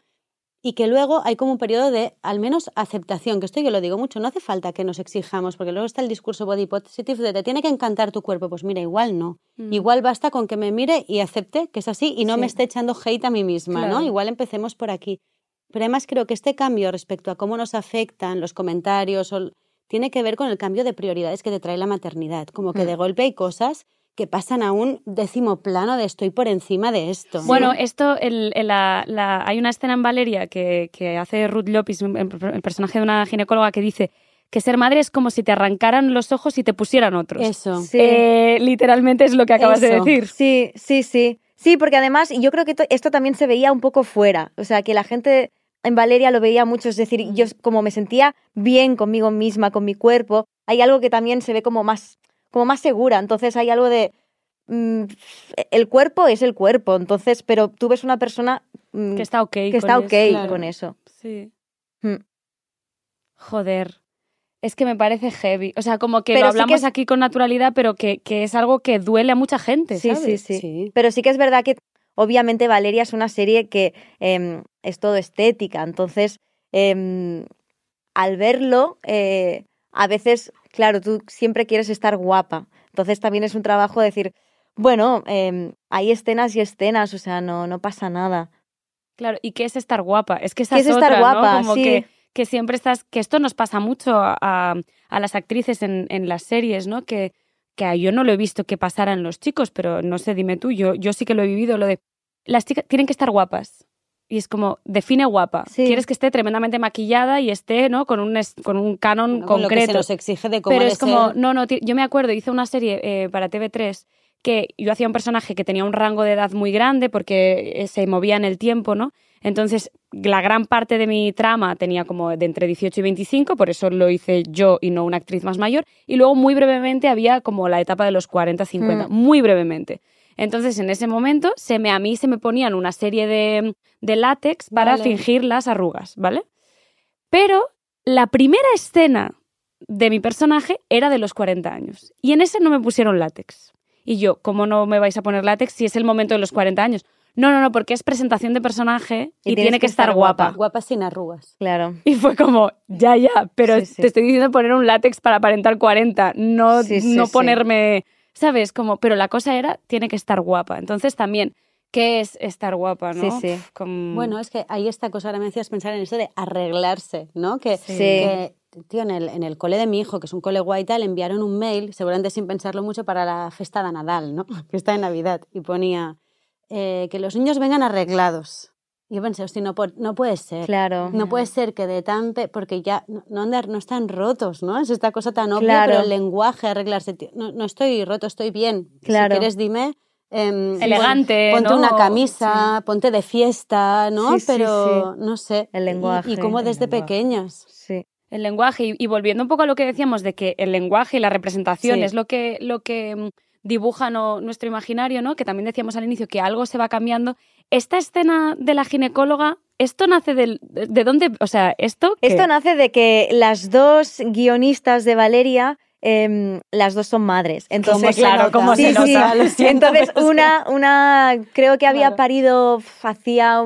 y que luego hay como un periodo de al menos aceptación, que esto yo lo digo mucho, no hace falta que nos exijamos, porque luego está el discurso body positive de te tiene que encantar tu cuerpo, pues mira, igual no. Mm. Igual basta con que me mire y acepte que es así y no me esté echando hate a mí misma, Claro. ¿no? Igual empecemos por aquí. Pero además creo que este cambio respecto a cómo nos afectan los comentarios o- tiene que ver con el cambio de prioridades que te trae la maternidad. Como que Mm. de golpe hay cosas que pasan a un décimo plano de estoy por encima de esto. Bueno, esto, el, el- la- la- hay una escena en Valeria que, que hace Ruth Lopis, el, personaje de una ginecóloga, que dice que ser madre es como si te arrancaran los ojos y te pusieran otros. eso. Sí. Eh, literalmente es lo que acabas de decir. Sí, sí, sí. Sí, porque además yo creo que to- esto también se veía un poco fuera. O sea, que la gente en Valeria lo veía mucho. Es decir, yo como me sentía bien conmigo misma, con mi cuerpo, hay algo que también se ve como más, como más segura. Entonces hay algo de... mm, el cuerpo es el cuerpo, entonces, pero tú ves una persona mm, Que está ok. que con está eso. claro. con eso. Sí. Mm. Joder. Es que me parece heavy. O sea, como que Pero lo sí que hablamos es- aquí con naturalidad, pero que, que es algo que duele a mucha gente, Sí, ¿sabes? sí, sí, Sí. Pero sí que es verdad que obviamente Valeria es una serie que em, es todo estética, entonces em, al verlo, eh, a veces, claro, tú siempre quieres estar guapa, entonces también es un trabajo decir, bueno, em, hay escenas y escenas, o sea, no, no pasa nada. Claro, ¿y qué es estar guapa? Es que esa ¿Qué es estar otra, ¿no? guapa? Como Sí. que, que siempre estás, que esto nos pasa mucho a, a- a las actrices en, en las series, ¿no? Que, que yo no lo he visto que pasara en los chicos, pero no sé, dime tú, yo, yo sí que lo he vivido, lo de las chicas tienen que estar guapas. Y es como, define guapa. Sí. Quieres que esté tremendamente maquillada y esté, ¿no? Con un, con un canon Bueno, con lo que se concreto. nos exige de cómo Pero es como, no, no, yo me acuerdo, hice una serie eh, para TV3 que yo hacía un personaje que tenía un rango de edad muy grande porque eh, se movía en el tiempo, ¿no? Entonces, la gran parte de mi trama tenía como de entre 18 y 25, por eso lo hice yo y no una actriz más mayor. Y luego, muy brevemente, había como la etapa de los 40, 50, Mm. muy brevemente. Entonces, en ese momento, se me, a mí se me ponían una serie de, de látex para Vale. fingir las arrugas, ¿vale? Pero la primera escena de mi personaje era de los 40 años. Y en ese no me pusieron látex. Y yo, ¿cómo no me vais a poner látex si es el momento de los 40 años? No, no, no, porque es presentación de personaje y, tiene que, que estar estar guapa. Guapa sin arrugas. Claro. Y fue como, ya, ya, pero Sí, sí. te estoy diciendo poner un látex para aparentar 40, no, Sí, sí, no sí. ponerme, ¿sabes? Como, pero la cosa era, tiene que estar guapa. Entonces también, ¿qué es estar guapa, no? Sí, sí. Como- Bueno, es que hay esta cosa, ahora me decías pensar en eso de arreglarse, ¿no? Que, Sí. que, tío, en el, en el cole de mi hijo, que es un cole guay y tal, enviaron un mail, seguramente sin pensarlo mucho, para la fiesta de Nadal, ¿no? Fiesta de Navidad. Y ponía eh, que los niños vengan arreglados. Y yo pensé, hostia, no, no puede ser. Claro. No puede ser que de tan... porque ya no, no, andar- no están rotos, ¿no? Es esta cosa tan obvia, Claro. pero el lenguaje, arreglarse... no, no estoy roto, estoy bien. Claro. Si quieres, dime... em, pon- Elegante, Ponte ¿no? una camisa, ponte de fiesta, ¿no? Sí, sí, pero no sé. El y- lenguaje, Y, como el desde lenguaje. pequeñas. Sí. el lenguaje y, y volviendo un poco a lo que decíamos de que el lenguaje y la representación Sí. es lo que lo que mm, dibuja no- nuestro imaginario, ¿no? Que también decíamos al inicio que algo se va cambiando. Esta escena de la ginecóloga esto nace del, de dónde, o sea, esto qué? Esto nace de que las dos guionistas de Valeria, em, las dos son madres. Entonces, ¿Cómo se Claro, nota? cómo se Sí, sí. nota, siento, Entonces, sí. una, una creo que había Claro. parido hacía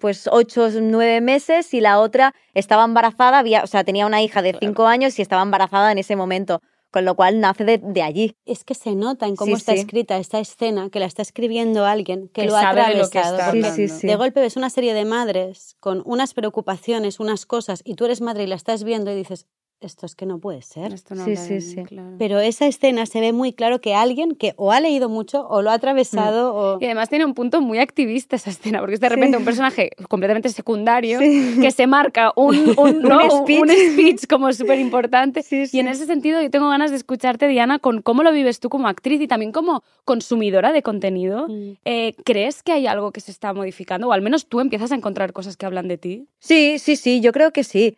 pues ocho, nueve meses y la otra estaba embarazada, había, o sea, tenía una hija de cinco años y estaba embarazada en ese momento, con lo cual nace de, de allí. Es que se nota en cómo Sí, está sí. escrita esta escena, que la está escribiendo alguien que, Que lo ha sabe de lo que atravesado. está porque hablando. Sí, sí, sí. De golpe ves una serie de madres con unas preocupaciones, unas cosas, y tú eres madre y la estás viendo y dices, esto es que no puede ser. Esto no Sí, habla sí, de sí. claro. Pero esa escena se ve muy claro que alguien que o ha leído mucho o lo ha atravesado o... Y además tiene un punto muy activista esa escena, porque es de repente un personaje completamente secundario Sí. que se marca un, un, ¿no? un- speech. un speech como súper importante. Sí, sí. Y en ese sentido yo tengo ganas de escucharte, Diana, con cómo lo vives tú como actriz y también como consumidora de contenido. Mm. Eh, ¿Crees que hay algo que se está modificando? O al menos tú empiezas a encontrar cosas que hablan de ti. Sí, sí, sí, yo creo que sí.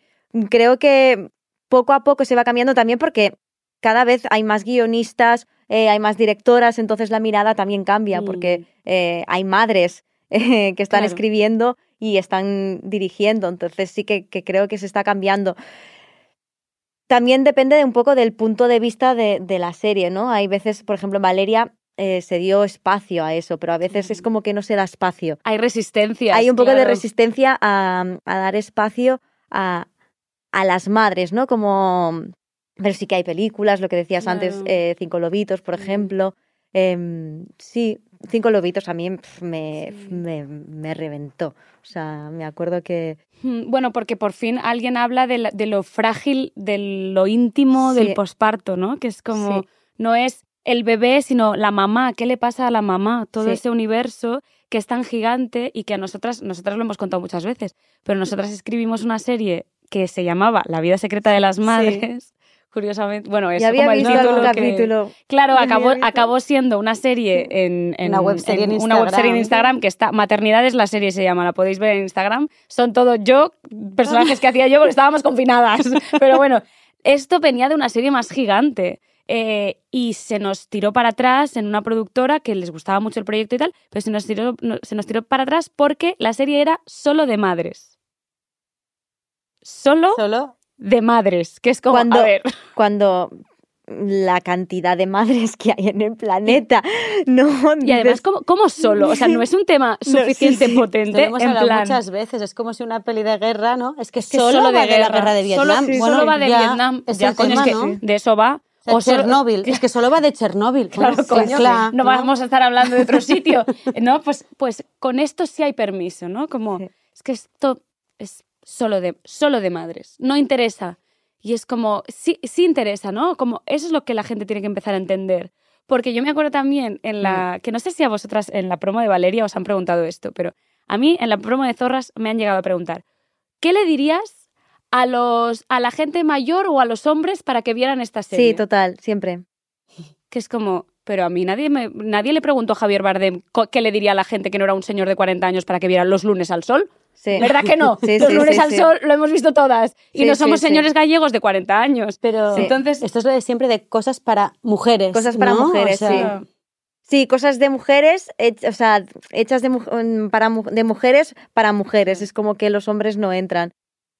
Creo que poco a poco se va cambiando también porque cada vez hay más guionistas, eh, hay más directoras, entonces la mirada también cambia Mm. porque eh, hay madres eh, que están Claro. escribiendo y están dirigiendo, entonces sí que, que creo que se está cambiando. También depende de un poco del punto de vista de, de la serie, ¿no? Hay veces, por ejemplo, en Valeria eh, se dio espacio a eso, pero a veces es como que no se da espacio Hay resistencia. hay un poco de resistencia a, a dar espacio a, a las madres, ¿no? Como, pero sí que hay películas, lo que decías antes, eh, Cinco Lobitos, por Mm. ejemplo. Em, sí, Cinco Lobitos a mí me, Sí. me, me reventó. O sea, me acuerdo que... Mm, Bueno, porque por fin alguien habla de, la- de lo frágil, de lo íntimo del posparto, ¿no? Que es como, Sí. no es el bebé, sino la mamá. ¿Qué le pasa a la mamá? Todo ese universo que es tan gigante y que a nosotras, nosotras lo hemos contado muchas veces, pero nosotras escribimos una serie que se llamaba La vida secreta de las madres. Curiosamente, bueno, es ya había como el visto título algún que- capítulo. Claro, acabó, acabó siendo una serie en, en- Una webserie en una webserie en Instagram. Que está Maternidades la serie se llama, la podéis ver en Instagram. Son todo yo, personajes que hacía yo porque estábamos confinadas. Pero bueno, esto venía de una serie más gigante. eh, y se nos tiró para atrás en una productora que les gustaba mucho el proyecto y tal, pero se nos tiró, no- se nos tiró para atrás porque la serie era solo de madres. Solo Solo de madres, que es como, Cuando- a ver, Cuando la cantidad de madres que hay en el planeta, ¿no? y además, ¿cómo, cómo solo? O sea, no es un tema No, sí, suficiente sí. Potente lo hemos en hablado plan... muchas veces, es como si una peli de guerra, ¿no? Es que, que solo, solo de va de la guerra. guerra de Solo- Vietnam. sí, Bueno, solo va de ya Vietnam. Es Ya, es que ¿no? de eso va. O sea, O solo- Chernóbil, es que solo va de Chernóbil. Claro, Bueno, coño, sí, claro, no vamos a estar hablando de otro sitio. No, pues, pues con esto sí hay permiso, ¿no? Como, Sí. es que esto es solo de, solo de madres, no interesa. Y es como, sí, sí interesa, ¿no? Como, eso es lo que la gente tiene que empezar a entender. Porque yo me acuerdo también en la, que no sé si a vosotras en la promo de Valeria os han preguntado esto, pero a mí en la promo de Zorras me han llegado a preguntar, ¿qué le dirías a, los, a la gente mayor o a los hombres para que vieran esta serie? Sí, total, siempre. que es como, pero a mí nadie, me, nadie le preguntó a Javier Bardem qué le diría a la gente que no era un señor de 40 años para que viera los lunes al sol. Sí. ¿Verdad que no? Sí, los sí, lunes sí, al sí. sol lo hemos visto todas. Y Sí, no somos sí. señores gallegos de 40 años. Pero Sí. Entonces, esto es lo de siempre de cosas para mujeres. Cosas para ¿no? mujeres, O sea, sí. Sí, cosas de mujeres, hech- o sea, hechas de, mm, para, de mujeres para mujeres. Es como que los hombres no entran.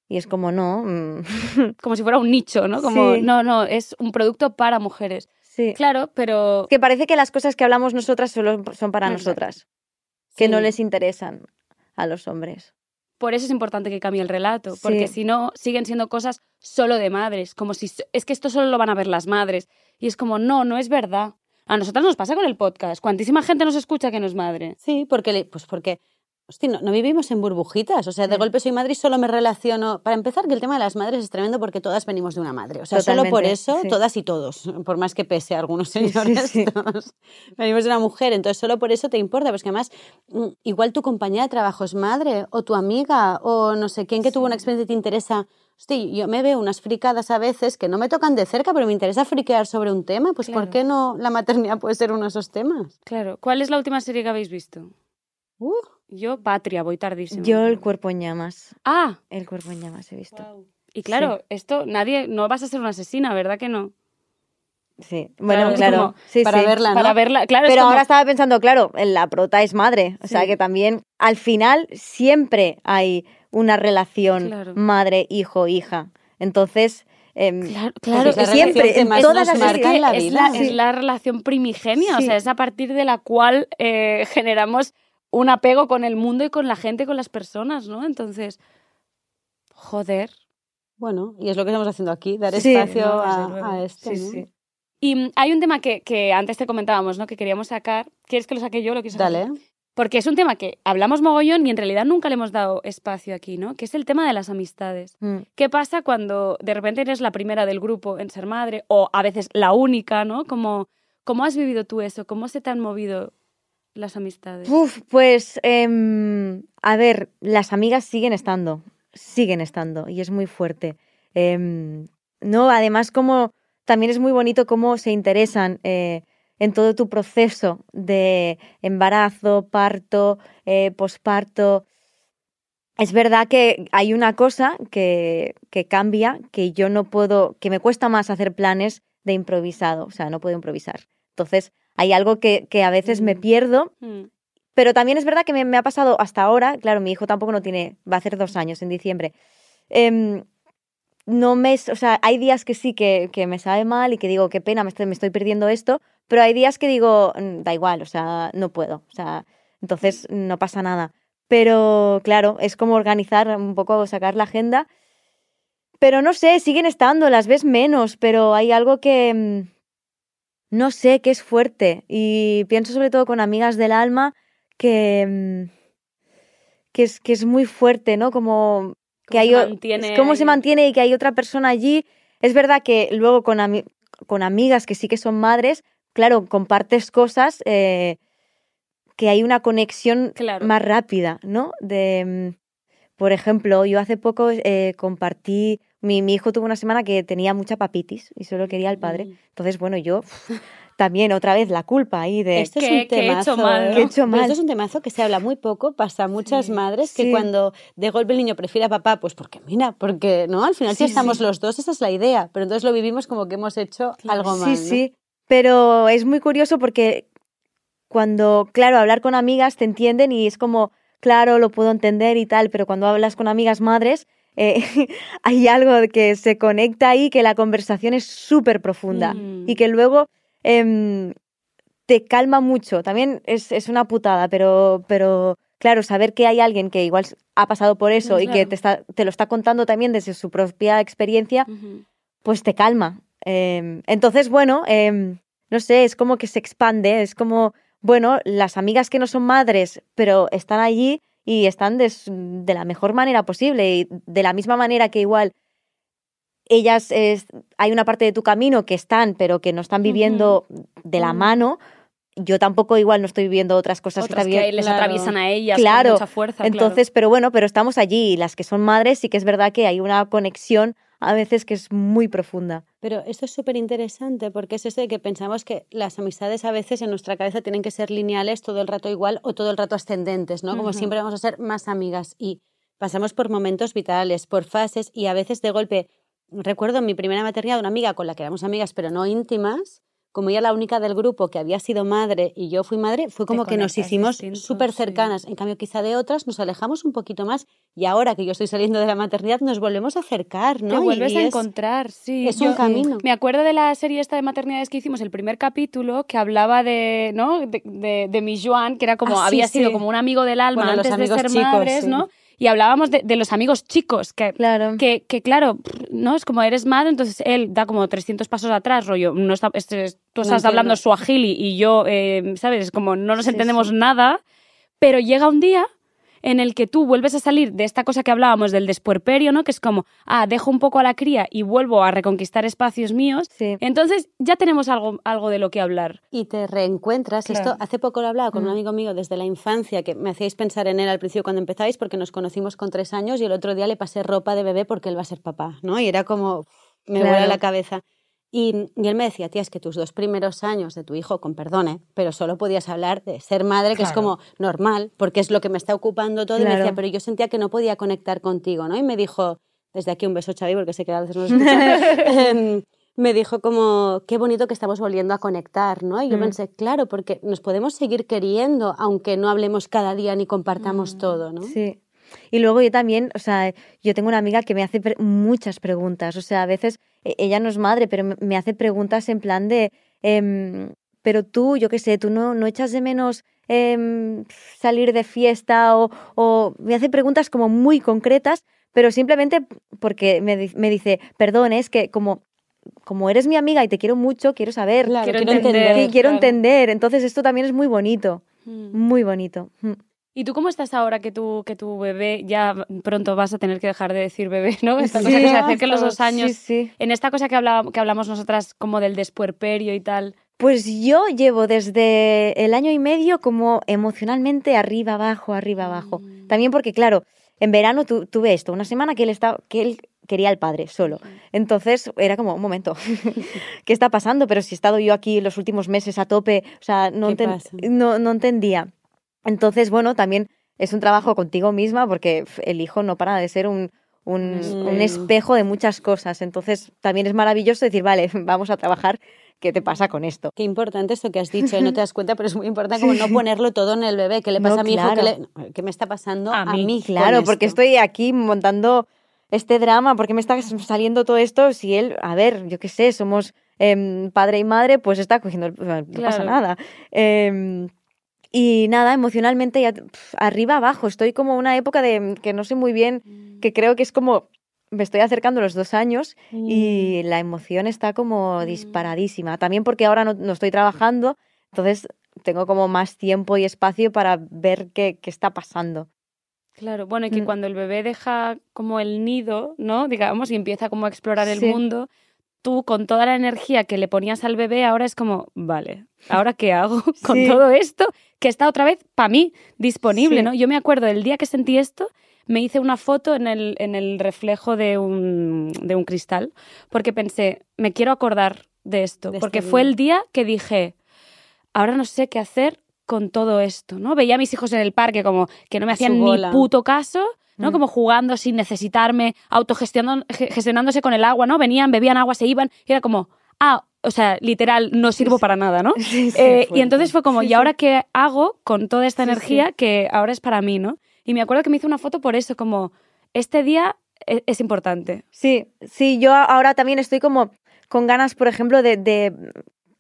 Y es como, no. mm, como si fuera un nicho, ¿no? Como, Sí. no, no, es un producto para mujeres. sí. Claro, pero... Que parece que las cosas que hablamos nosotras solo son para Exacto. nosotras. Que no les interesan a los hombres. Por eso es importante que cambie el relato, porque Sí. si no, siguen siendo cosas solo de madres, como si es que esto solo lo van a ver las madres. Y es como, no, no es verdad. A nosotras nos pasa con el podcast. Cuantísima gente nos escucha que no es madre. Sí, porque, pues porque hostia, no, no vivimos en burbujitas. O sea, de Sí. golpe soy madre y solo me relaciono. Para empezar, que el tema de las madres es tremendo porque todas venimos de una madre. O sea, solo por Totalmente, eso, sí. todas y todos, por más que pese a algunos señores, sí. todos venimos de una mujer. Entonces, solo por eso te importa. Pues que además, mm, igual tu compañera de trabajo es madre, o tu amiga, o no sé quién que tuvo una experiencia y te interesa. Hostia, yo me veo unas fricadas a veces que no me tocan de cerca, pero me interesa friquear sobre un tema. Pues, ¿por Claro. qué no la maternidad puede ser uno de esos temas? Claro. ¿Cuál es la última serie que habéis visto? Uh. Yo, Patria, voy tardísimo. Yo el cuerpo en llamas. Ah, El cuerpo en llamas he visto. y claro, esto nadie, no vas a ser una asesina, ¿verdad que no? Sí, bueno, Claro, es claro. como sí, para sí. verla, ¿no? Para verla, claro. es Pero como- ahora estaba pensando, claro, la prota es madre. O sea que también, al final, siempre hay una relación Claro. madre, hijo, hija. Entonces, em, Claro, claro, es la siempre, en todas las marca en la es vida. la, es la relación primigenia, o sea, es a partir de la cual eh, generamos un apego con el mundo y con la gente, con las personas, ¿no? Entonces, joder. Bueno, y es lo que estamos haciendo aquí, dar Sí, espacio no, a, a esto. sí, ¿no? sí. Y hay un tema que, que antes te comentábamos, ¿no? Que queríamos sacar. ¿Quieres que lo saque yo? Lo quieres Dale. Porque es un tema que hablamos mogollón y en realidad nunca le hemos dado espacio aquí, ¿no? Que es el tema de las amistades. Mm. ¿Qué pasa cuando de repente eres la primera del grupo en ser madre o a veces la única, ¿no? Como, ¿Cómo has vivido tú eso? ¿Cómo se te han movido las amistades? Uf, pues, em, a ver, las amigas siguen estando, siguen estando, y es muy fuerte. Em, no, además, como también es muy bonito cómo se interesan eh, en todo tu proceso de embarazo, parto, eh, posparto. Es verdad que hay una cosa que, que cambia, que yo no puedo, que me cuesta más hacer planes de improvisado, o sea, no puedo improvisar. Entonces, hay algo que, que a veces me Mm. pierdo Mm, pero también es verdad que me, me ha pasado hasta ahora, claro, mi hijo tampoco no tiene, va a hacer dos años en diciembre. Em, no me, o sea, hay días que sí que, que me sabe mal y que digo, qué pena, me estoy, me estoy perdiendo esto, pero hay días que digo, "Mm, da igual, o sea, no puedo, o sea, entonces no pasa nada. Pero claro, es como organizar un poco, sacar la agenda. Pero no sé, siguen estando, las ves menos, pero hay algo que, mm, no sé, que es fuerte. Y pienso sobre todo con amigas del alma que, mm, que, es, que es muy fuerte, ¿no? Como que ¿Cómo hay, se mantiene cómo se mantiene y que hay otra persona allí. Es verdad que luego con, ami- con amigas que sí que son madres, claro, compartes cosas eh, que hay una conexión Claro. más rápida, ¿no? De, mm, por ejemplo, yo hace poco eh, compartí, mi, mi hijo tuvo una semana que tenía mucha papitis y solo quería al padre. Mm. Entonces, bueno, yo también otra vez la culpa ahí de... Esto es ¿Qué- un qué he hecho temazo. mal, no? ¿Qué he hecho Pero mal? Esto es un temazo que se habla muy poco, pasa a muchas madres que Sí. cuando de golpe el niño prefiere a papá, pues porque mira, porque no, al final Sí, si estamos sí. los dos, esa es la idea, pero entonces lo vivimos como que hemos hecho algo mal. Sí, ¿no? sí, pero es muy curioso porque cuando, claro, hablar con amigas te entienden y es como, claro, lo puedo entender y tal, pero cuando hablas con amigas madres, eh, hay algo que se conecta ahí, que la conversación es súper profunda Mm. y que luego em, te calma mucho. También es, es una putada, pero, pero claro, saber que hay alguien que igual ha pasado por eso y que te, está, te lo está contando también desde su propia experiencia, pues te calma. Eh, entonces, bueno, eh, no sé, es como que se expande, es como, bueno, las amigas que no son madres, pero están allí y están des- de, la mejor manera posible y de la misma manera que igual ellas, es- hay una parte de tu camino que están, pero que no están viviendo de la Mm. mano. Yo tampoco igual no estoy viviendo otras cosas Otras que que les claro. atraviesan a ellas Claro. con mucha fuerza. claro. entonces, pero bueno, pero estamos allí y las que son madres sí que es verdad que hay una conexión a veces que es muy profunda. Pero esto es súper interesante porque es eso de que pensamos que las amistades a veces en nuestra cabeza tienen que ser lineales todo el rato igual o todo el rato ascendentes, ¿no? Como siempre vamos a ser más amigas y pasamos por momentos vitales, por fases y a veces de golpe, recuerdo en mi primera maternidad una amiga con la que éramos amigas pero no íntimas, como ella la única del grupo que había sido madre y yo fui madre, fue como que nos hicimos súper sí. cercanas. En cambio, quizá de otras nos alejamos un poquito más y ahora que yo estoy saliendo de la maternidad nos volvemos a acercar, ¿no? Te vuelves y a es- encontrar, sí. es un Yo camino. Me acuerdo de la serie esta de maternidades que hicimos, el primer capítulo, que hablaba de, ¿no? de, de, de mi Joan, que era como, Ah, sí, había sido como un amigo del alma Bueno, los antes de ser chicos, madres. ¿no? Y hablábamos de, de los amigos chicos, que, Claro. que, que, claro, ¿no? Es como eres madre, entonces él da como 300 pasos atrás, rollo, no está, este- tú No estás entiendo. hablando suajili y yo, eh, ¿sabes? Es como no nos Sí, entendemos sí. nada, pero llega un día en el que tú vuelves a salir de esta cosa que hablábamos del despuerperio, ¿no? Que es como, ah, dejo un poco a la cría y vuelvo a reconquistar espacios míos. Sí. Entonces ya tenemos algo, algo de lo que hablar. y te reencuentras. Claro. Esto hace poco lo hablaba con un Mm. amigo mío desde la infancia, que me hacíais pensar en él al principio cuando empezáis, porque nos conocimos con tres años y el otro día le pasé ropa de bebé porque él va a ser papá, ¿no? Y era como, me Claro. vuela la cabeza. Y, y él me decía, tía, es que tus dos primeros años de tu hijo, con perdón, ¿eh? pero solo podías hablar de ser madre, que es como normal, porque es lo que me está ocupando todo. Y me decía, pero yo sentía que no podía conectar contigo, ¿no? Y me dijo, desde aquí un beso, Xavi, porque sé que a veces no escucha. Em, me dijo como, qué bonito que estamos volviendo a conectar, ¿no? Y yo Mm. pensé, claro, porque nos podemos seguir queriendo, aunque no hablemos cada día ni compartamos todo, ¿no? Sí. Y luego yo también, o sea, yo tengo una amiga que me hace pre- muchas preguntas. O sea, a veces ella no es madre, pero me- hace preguntas en plan de, em, pero tú, yo qué sé, tú no, no echas de menos em, salir de fiesta o, o me hace preguntas como muy concretas, pero simplemente porque me, me dice, perdón, es que como, como eres mi amiga y te quiero mucho, quiero saber, Claro, Quiero quiero, entender. quiero claro. entender. Entonces esto también es muy bonito, Mm. muy bonito. ¿Y tú cómo estás ahora que tu, que tu bebé ya pronto vas a tener que dejar de decir bebé, ¿no? Esta cosa Sí, que se acerquen los dos años. Sí, sí. En esta cosa que, habla- que hablamos nosotras como del despuerperio y tal. Pues yo llevo desde el año y medio como emocionalmente arriba, abajo, arriba, abajo. Mm. También porque, claro, en verano tu- tuve esto, una semana que él, estaba, que él quería al padre solo. Entonces era como, un momento, ¿qué está pasando? Pero si he estado yo aquí los últimos meses a tope, o sea, no, no entendía. Entonces, bueno, también es un trabajo contigo misma porque el hijo no para de ser un, un, espejo. de muchas cosas. Entonces, también es maravilloso decir, vale, vamos a trabajar, ¿qué te pasa con esto? Qué importante esto que has dicho, ¿eh? no te das cuenta, pero es muy importante como no ponerlo todo en el bebé. ¿Qué le pasa No, a mi hijo? ¿Qué, claro. le- qué me está pasando A a, mí, Claro, porque esto? estoy aquí montando este drama, porque me está saliendo todo esto si él, a ver, yo qué sé, somos em, padre y madre, pues está cogiendo, el- no pasa nada. Em, y nada, emocionalmente ya pf, arriba abajo, estoy como una época de que no sé muy bien, que creo que es como me estoy acercando a los dos años y la emoción está como disparadísima. También porque ahora no, no estoy trabajando, entonces tengo como más tiempo y espacio para ver qué, qué está pasando. Claro, bueno, y que Mm. cuando el bebé deja como el nido, ¿no? Digamos, y empieza como a explorar el mundo, tú con toda la energía que le ponías al bebé, ahora es como, vale, ¿ahora qué hago con Sí. todo esto? Que está otra vez para mí disponible, Sí. ¿no? Yo me acuerdo del día que sentí esto, me hice una foto en el, en el reflejo de un, de un cristal, porque pensé, me quiero acordar de esto, De este porque fue día. el día que dije, ahora no sé qué hacer con todo esto, ¿no? Veía a mis hijos en el parque como que no me hacían ni puto caso, ¿no? Mm. Como jugando sin necesitarme, autogestionando- ge- gestionándose con el agua, ¿no? Venían, bebían agua, se iban, y era como, ah, o sea, literal, no sirvo para nada, ¿no? Sí, sí, Eh, y entonces fue como, ¿y ahora qué hago con toda esta energía que ahora es para mí, ¿no? Y me acuerdo que me hice una foto por eso, como, este día e- es, importante. Sí, sí, yo ahora también estoy como con ganas, por ejemplo, de, de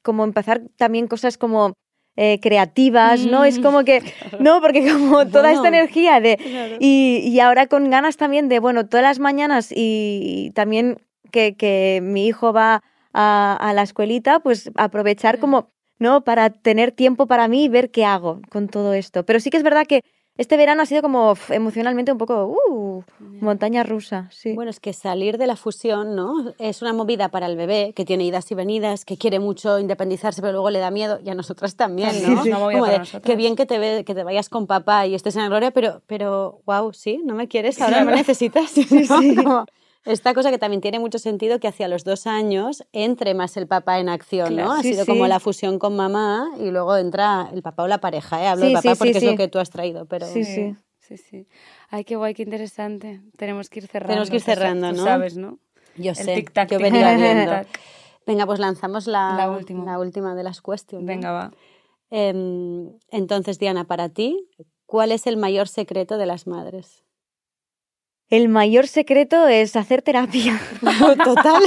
como empezar también cosas como eh, creativas, ¿no? Es Mm, como que, no, porque como toda esta energía de... Y, y ahora con ganas también de, bueno, todas las mañanas y, también que, que mi hijo va a, a la escuelita, pues aprovechar como, ¿no? Para tener tiempo para mí y ver qué hago con todo esto. Pero sí que es verdad que este verano ha sido como emocionalmente un poco, uh, montaña rusa, sí. Bueno, es que salir de la fusión, ¿no? Es una movida para el bebé que tiene idas y venidas, que quiere mucho independizarse, pero luego le da miedo, y a nosotras también, Sí, ¿no? sí. Movida Como de, qué bien que te, ve- que te vayas con papá y estés en la gloria, pero, pero wow, sí, no me quieres, ahora no me necesitas. ¿no? Como Esta cosa que también tiene mucho sentido que hacia los dos años entre más el papá en acción, Claro. ¿no? Ha sido sí. como la fusión con mamá y luego entra el papá o la pareja, ¿eh? Hablo Sí, de papá sí, sí, porque es sí. lo que tú has traído, pero... Sí, sí. Sí, sí. Ay, qué guay, qué interesante. Tenemos que ir cerrando. Tenemos que ir cerrando, tú ¿no? sabes, ¿no? Yo El sé, tic-tac, yo tic-tac, venía viendo. Venga, pues lanzamos la, La última. la última de las cuestiones. Venga, va. entonces, Diana, para ti, ¿cuál es el mayor secreto de las madres? El mayor secreto es hacer terapia. Total.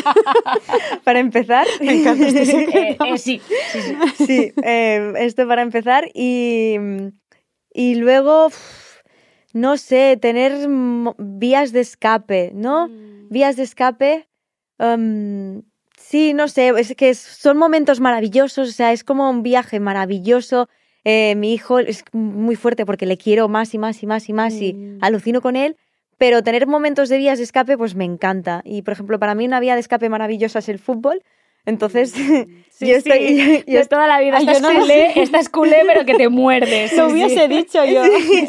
para empezar. Me encanta este Eh, secreto. eh, sí, sí, sí. Sí, eh, esto para empezar. Y, y luego, no sé, tener vías de escape, ¿no? Mm. Vías de escape. em, sí, no sé, es que son momentos maravillosos, o sea, es como un viaje maravilloso. Eh, mi hijo es muy fuerte porque le quiero más y más y más y más y Mm. alucino con él. Pero tener momentos de vías de escape, pues me encanta. Y, por ejemplo, para mí una vía de escape maravillosa es el fútbol. Entonces, Sí, yo estoy... sí, yo de toda la vida. Ay, Estás yo no culé, estás culé, pero que te muerdes. Lo hubiese dicho yo.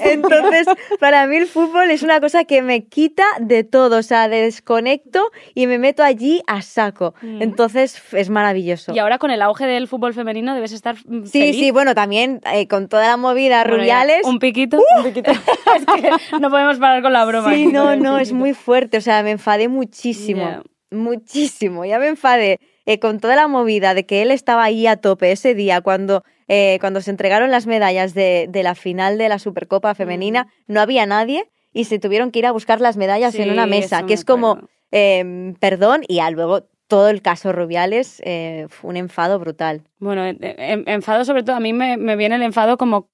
Entonces, para mí el fútbol es una cosa que me quita de todo, o sea, desconecto y me meto allí a saco. Mm. Entonces, es maravilloso. Y ahora con el auge del fútbol femenino debes estar mm, Sí, feliz. sí, bueno, también eh, con toda la movida Bueno, ya, Rubiales. Un piquito. Un piquito. es que no podemos parar con la broma. Sí, no, no, es muy fuerte, o sea, me enfadé muchísimo. Ya. Muchísimo, ya me enfadé. Eh, con toda la movida de que él estaba ahí a tope ese día cuando, eh, cuando se entregaron las medallas de, de la final de la Supercopa femenina, no había nadie y se tuvieron que ir a buscar las medallas en una mesa, que me es como, eh, perdón, y luego todo el caso Rubiales, eh, fue un enfado brutal. Bueno, en- en- enfado sobre todo, a mí me, me viene el enfado como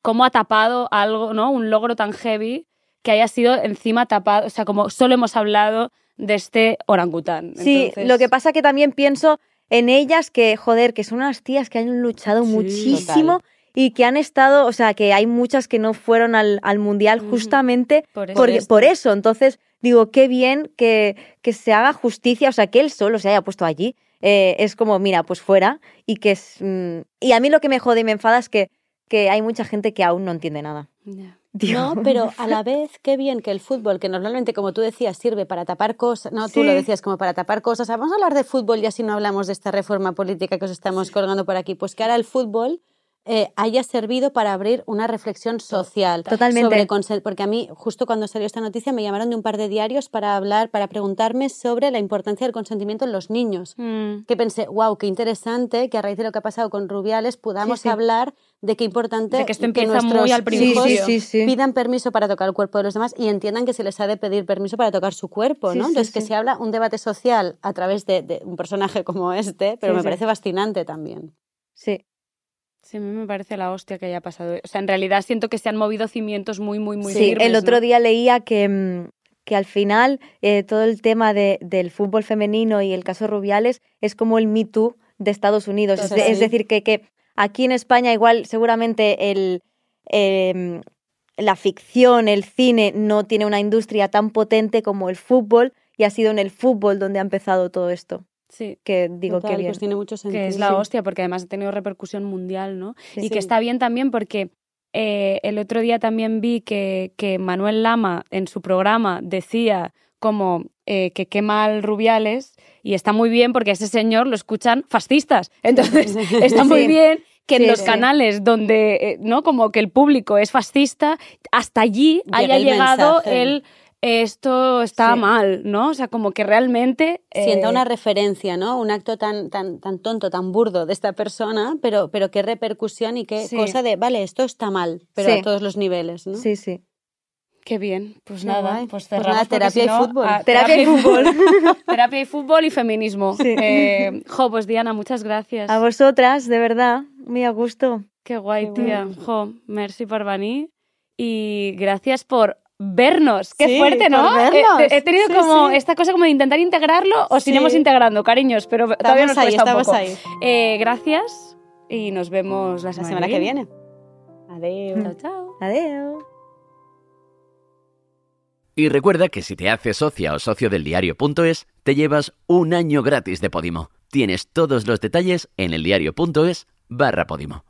cómo ha tapado algo, ¿no? Un logro tan heavy que haya sido encima tapado, o sea, como solo hemos hablado de este orangután. Sí, Entonces- lo que pasa que también pienso en ellas que, joder, que son unas tías que han luchado Sí, muchísimo total. y que han estado, o sea, que hay muchas que no fueron al, al mundial justamente Por eso. por, eso. Entonces, digo, qué bien que, que se haga justicia, o sea, que él solo se haya puesto allí. Eh, es como, mira, pues fuera. Y que es. mm, y a mí lo que me jode y me enfada es que, que hay mucha gente que aún no entiende nada. No, pero a la vez, qué bien que el fútbol, que normalmente, como tú decías, sirve para tapar cosas, no, tú lo decías como para tapar cosas, vamos a hablar de fútbol y así no hablamos de esta reforma política que os estamos colgando por aquí, pues que ahora el fútbol eh, haya servido para abrir una reflexión social. Totalmente. sobre porque a mí, justo cuando salió esta noticia, me llamaron de un par de diarios para hablar, para preguntarme sobre la importancia del consentimiento en los niños. Mm. Que pensé, wow, qué interesante que a raíz de lo que ha pasado con Rubiales podamos Sí, sí. hablar de qué importante De que esto muy nuestros al principio. sí, pidan permiso para tocar el cuerpo de los demás y entiendan que se les ha de pedir permiso para tocar su cuerpo, ¿no? Entonces, que se habla un debate social a través de, de un personaje como este, pero me parece fascinante también. Sí. Sí, a mí me parece la hostia que haya pasado. O sea, en realidad siento que se han movido cimientos muy, muy, muy Sí, firmes, el otro ¿no? día leía que, mm, que al final eh, todo el tema de- del fútbol femenino y el caso Rubiales es como el Me Too de Estados Unidos. Es, de- Total. es decir, que, que aquí en España igual seguramente el, em, la ficción, el cine no tiene una industria tan potente como el fútbol y ha sido en el fútbol donde ha empezado todo esto. Sí, Que digo Total, que bien. pues tiene mucho sentido. que es la hostia, porque además ha tenido repercusión mundial, ¿no? Sí. y que está bien también porque eh, el otro día también vi que, que Manuel Lama en su programa decía como eh, que qué mal Rubiales y está muy bien porque a ese señor lo escuchan fascistas. Entonces está muy bien que en Sí, los sí. canales donde, eh, ¿no? Como que el público es fascista, hasta allí Llega haya el llegado mensaje. el esto está Sí. mal, ¿no? O sea, como que realmente... Sienta eh, una referencia, ¿no? Un acto tan, tan, tan tonto, tan burdo de esta persona, pero, pero qué repercusión y qué Sí. cosa de, vale, esto está mal, pero Sí. a todos los niveles, ¿no? Sí, sí. Qué bien, pues nada, pues Pues cerramos nada, porque terapia si y fútbol. ah, Terapia y fútbol. terapia y fútbol y feminismo. Sí. Eh, jo, pues Diana, muchas gracias. A vosotras, de verdad, muy a gusto. Qué guay, Qué tía. guay. Jo, merci por venir y gracias por vernos. Qué Sí, fuerte, ¿no? por He- vernos. He, he tenido Sí, como sí. esta cosa como de intentar integrarlo o Sí. iremos integrando, cariños, pero todavía nos Estamos ahí, cuesta un estamos poco. ahí. Eh, gracias y nos vemos la La semana, semana que viene. Adiós. Chao, chao. Adiós. Y recuerda que si te haces socia o socio del diario.es, te llevas un año gratis de Podimo. Tienes todos los detalles en eldiario.es barra Podimo.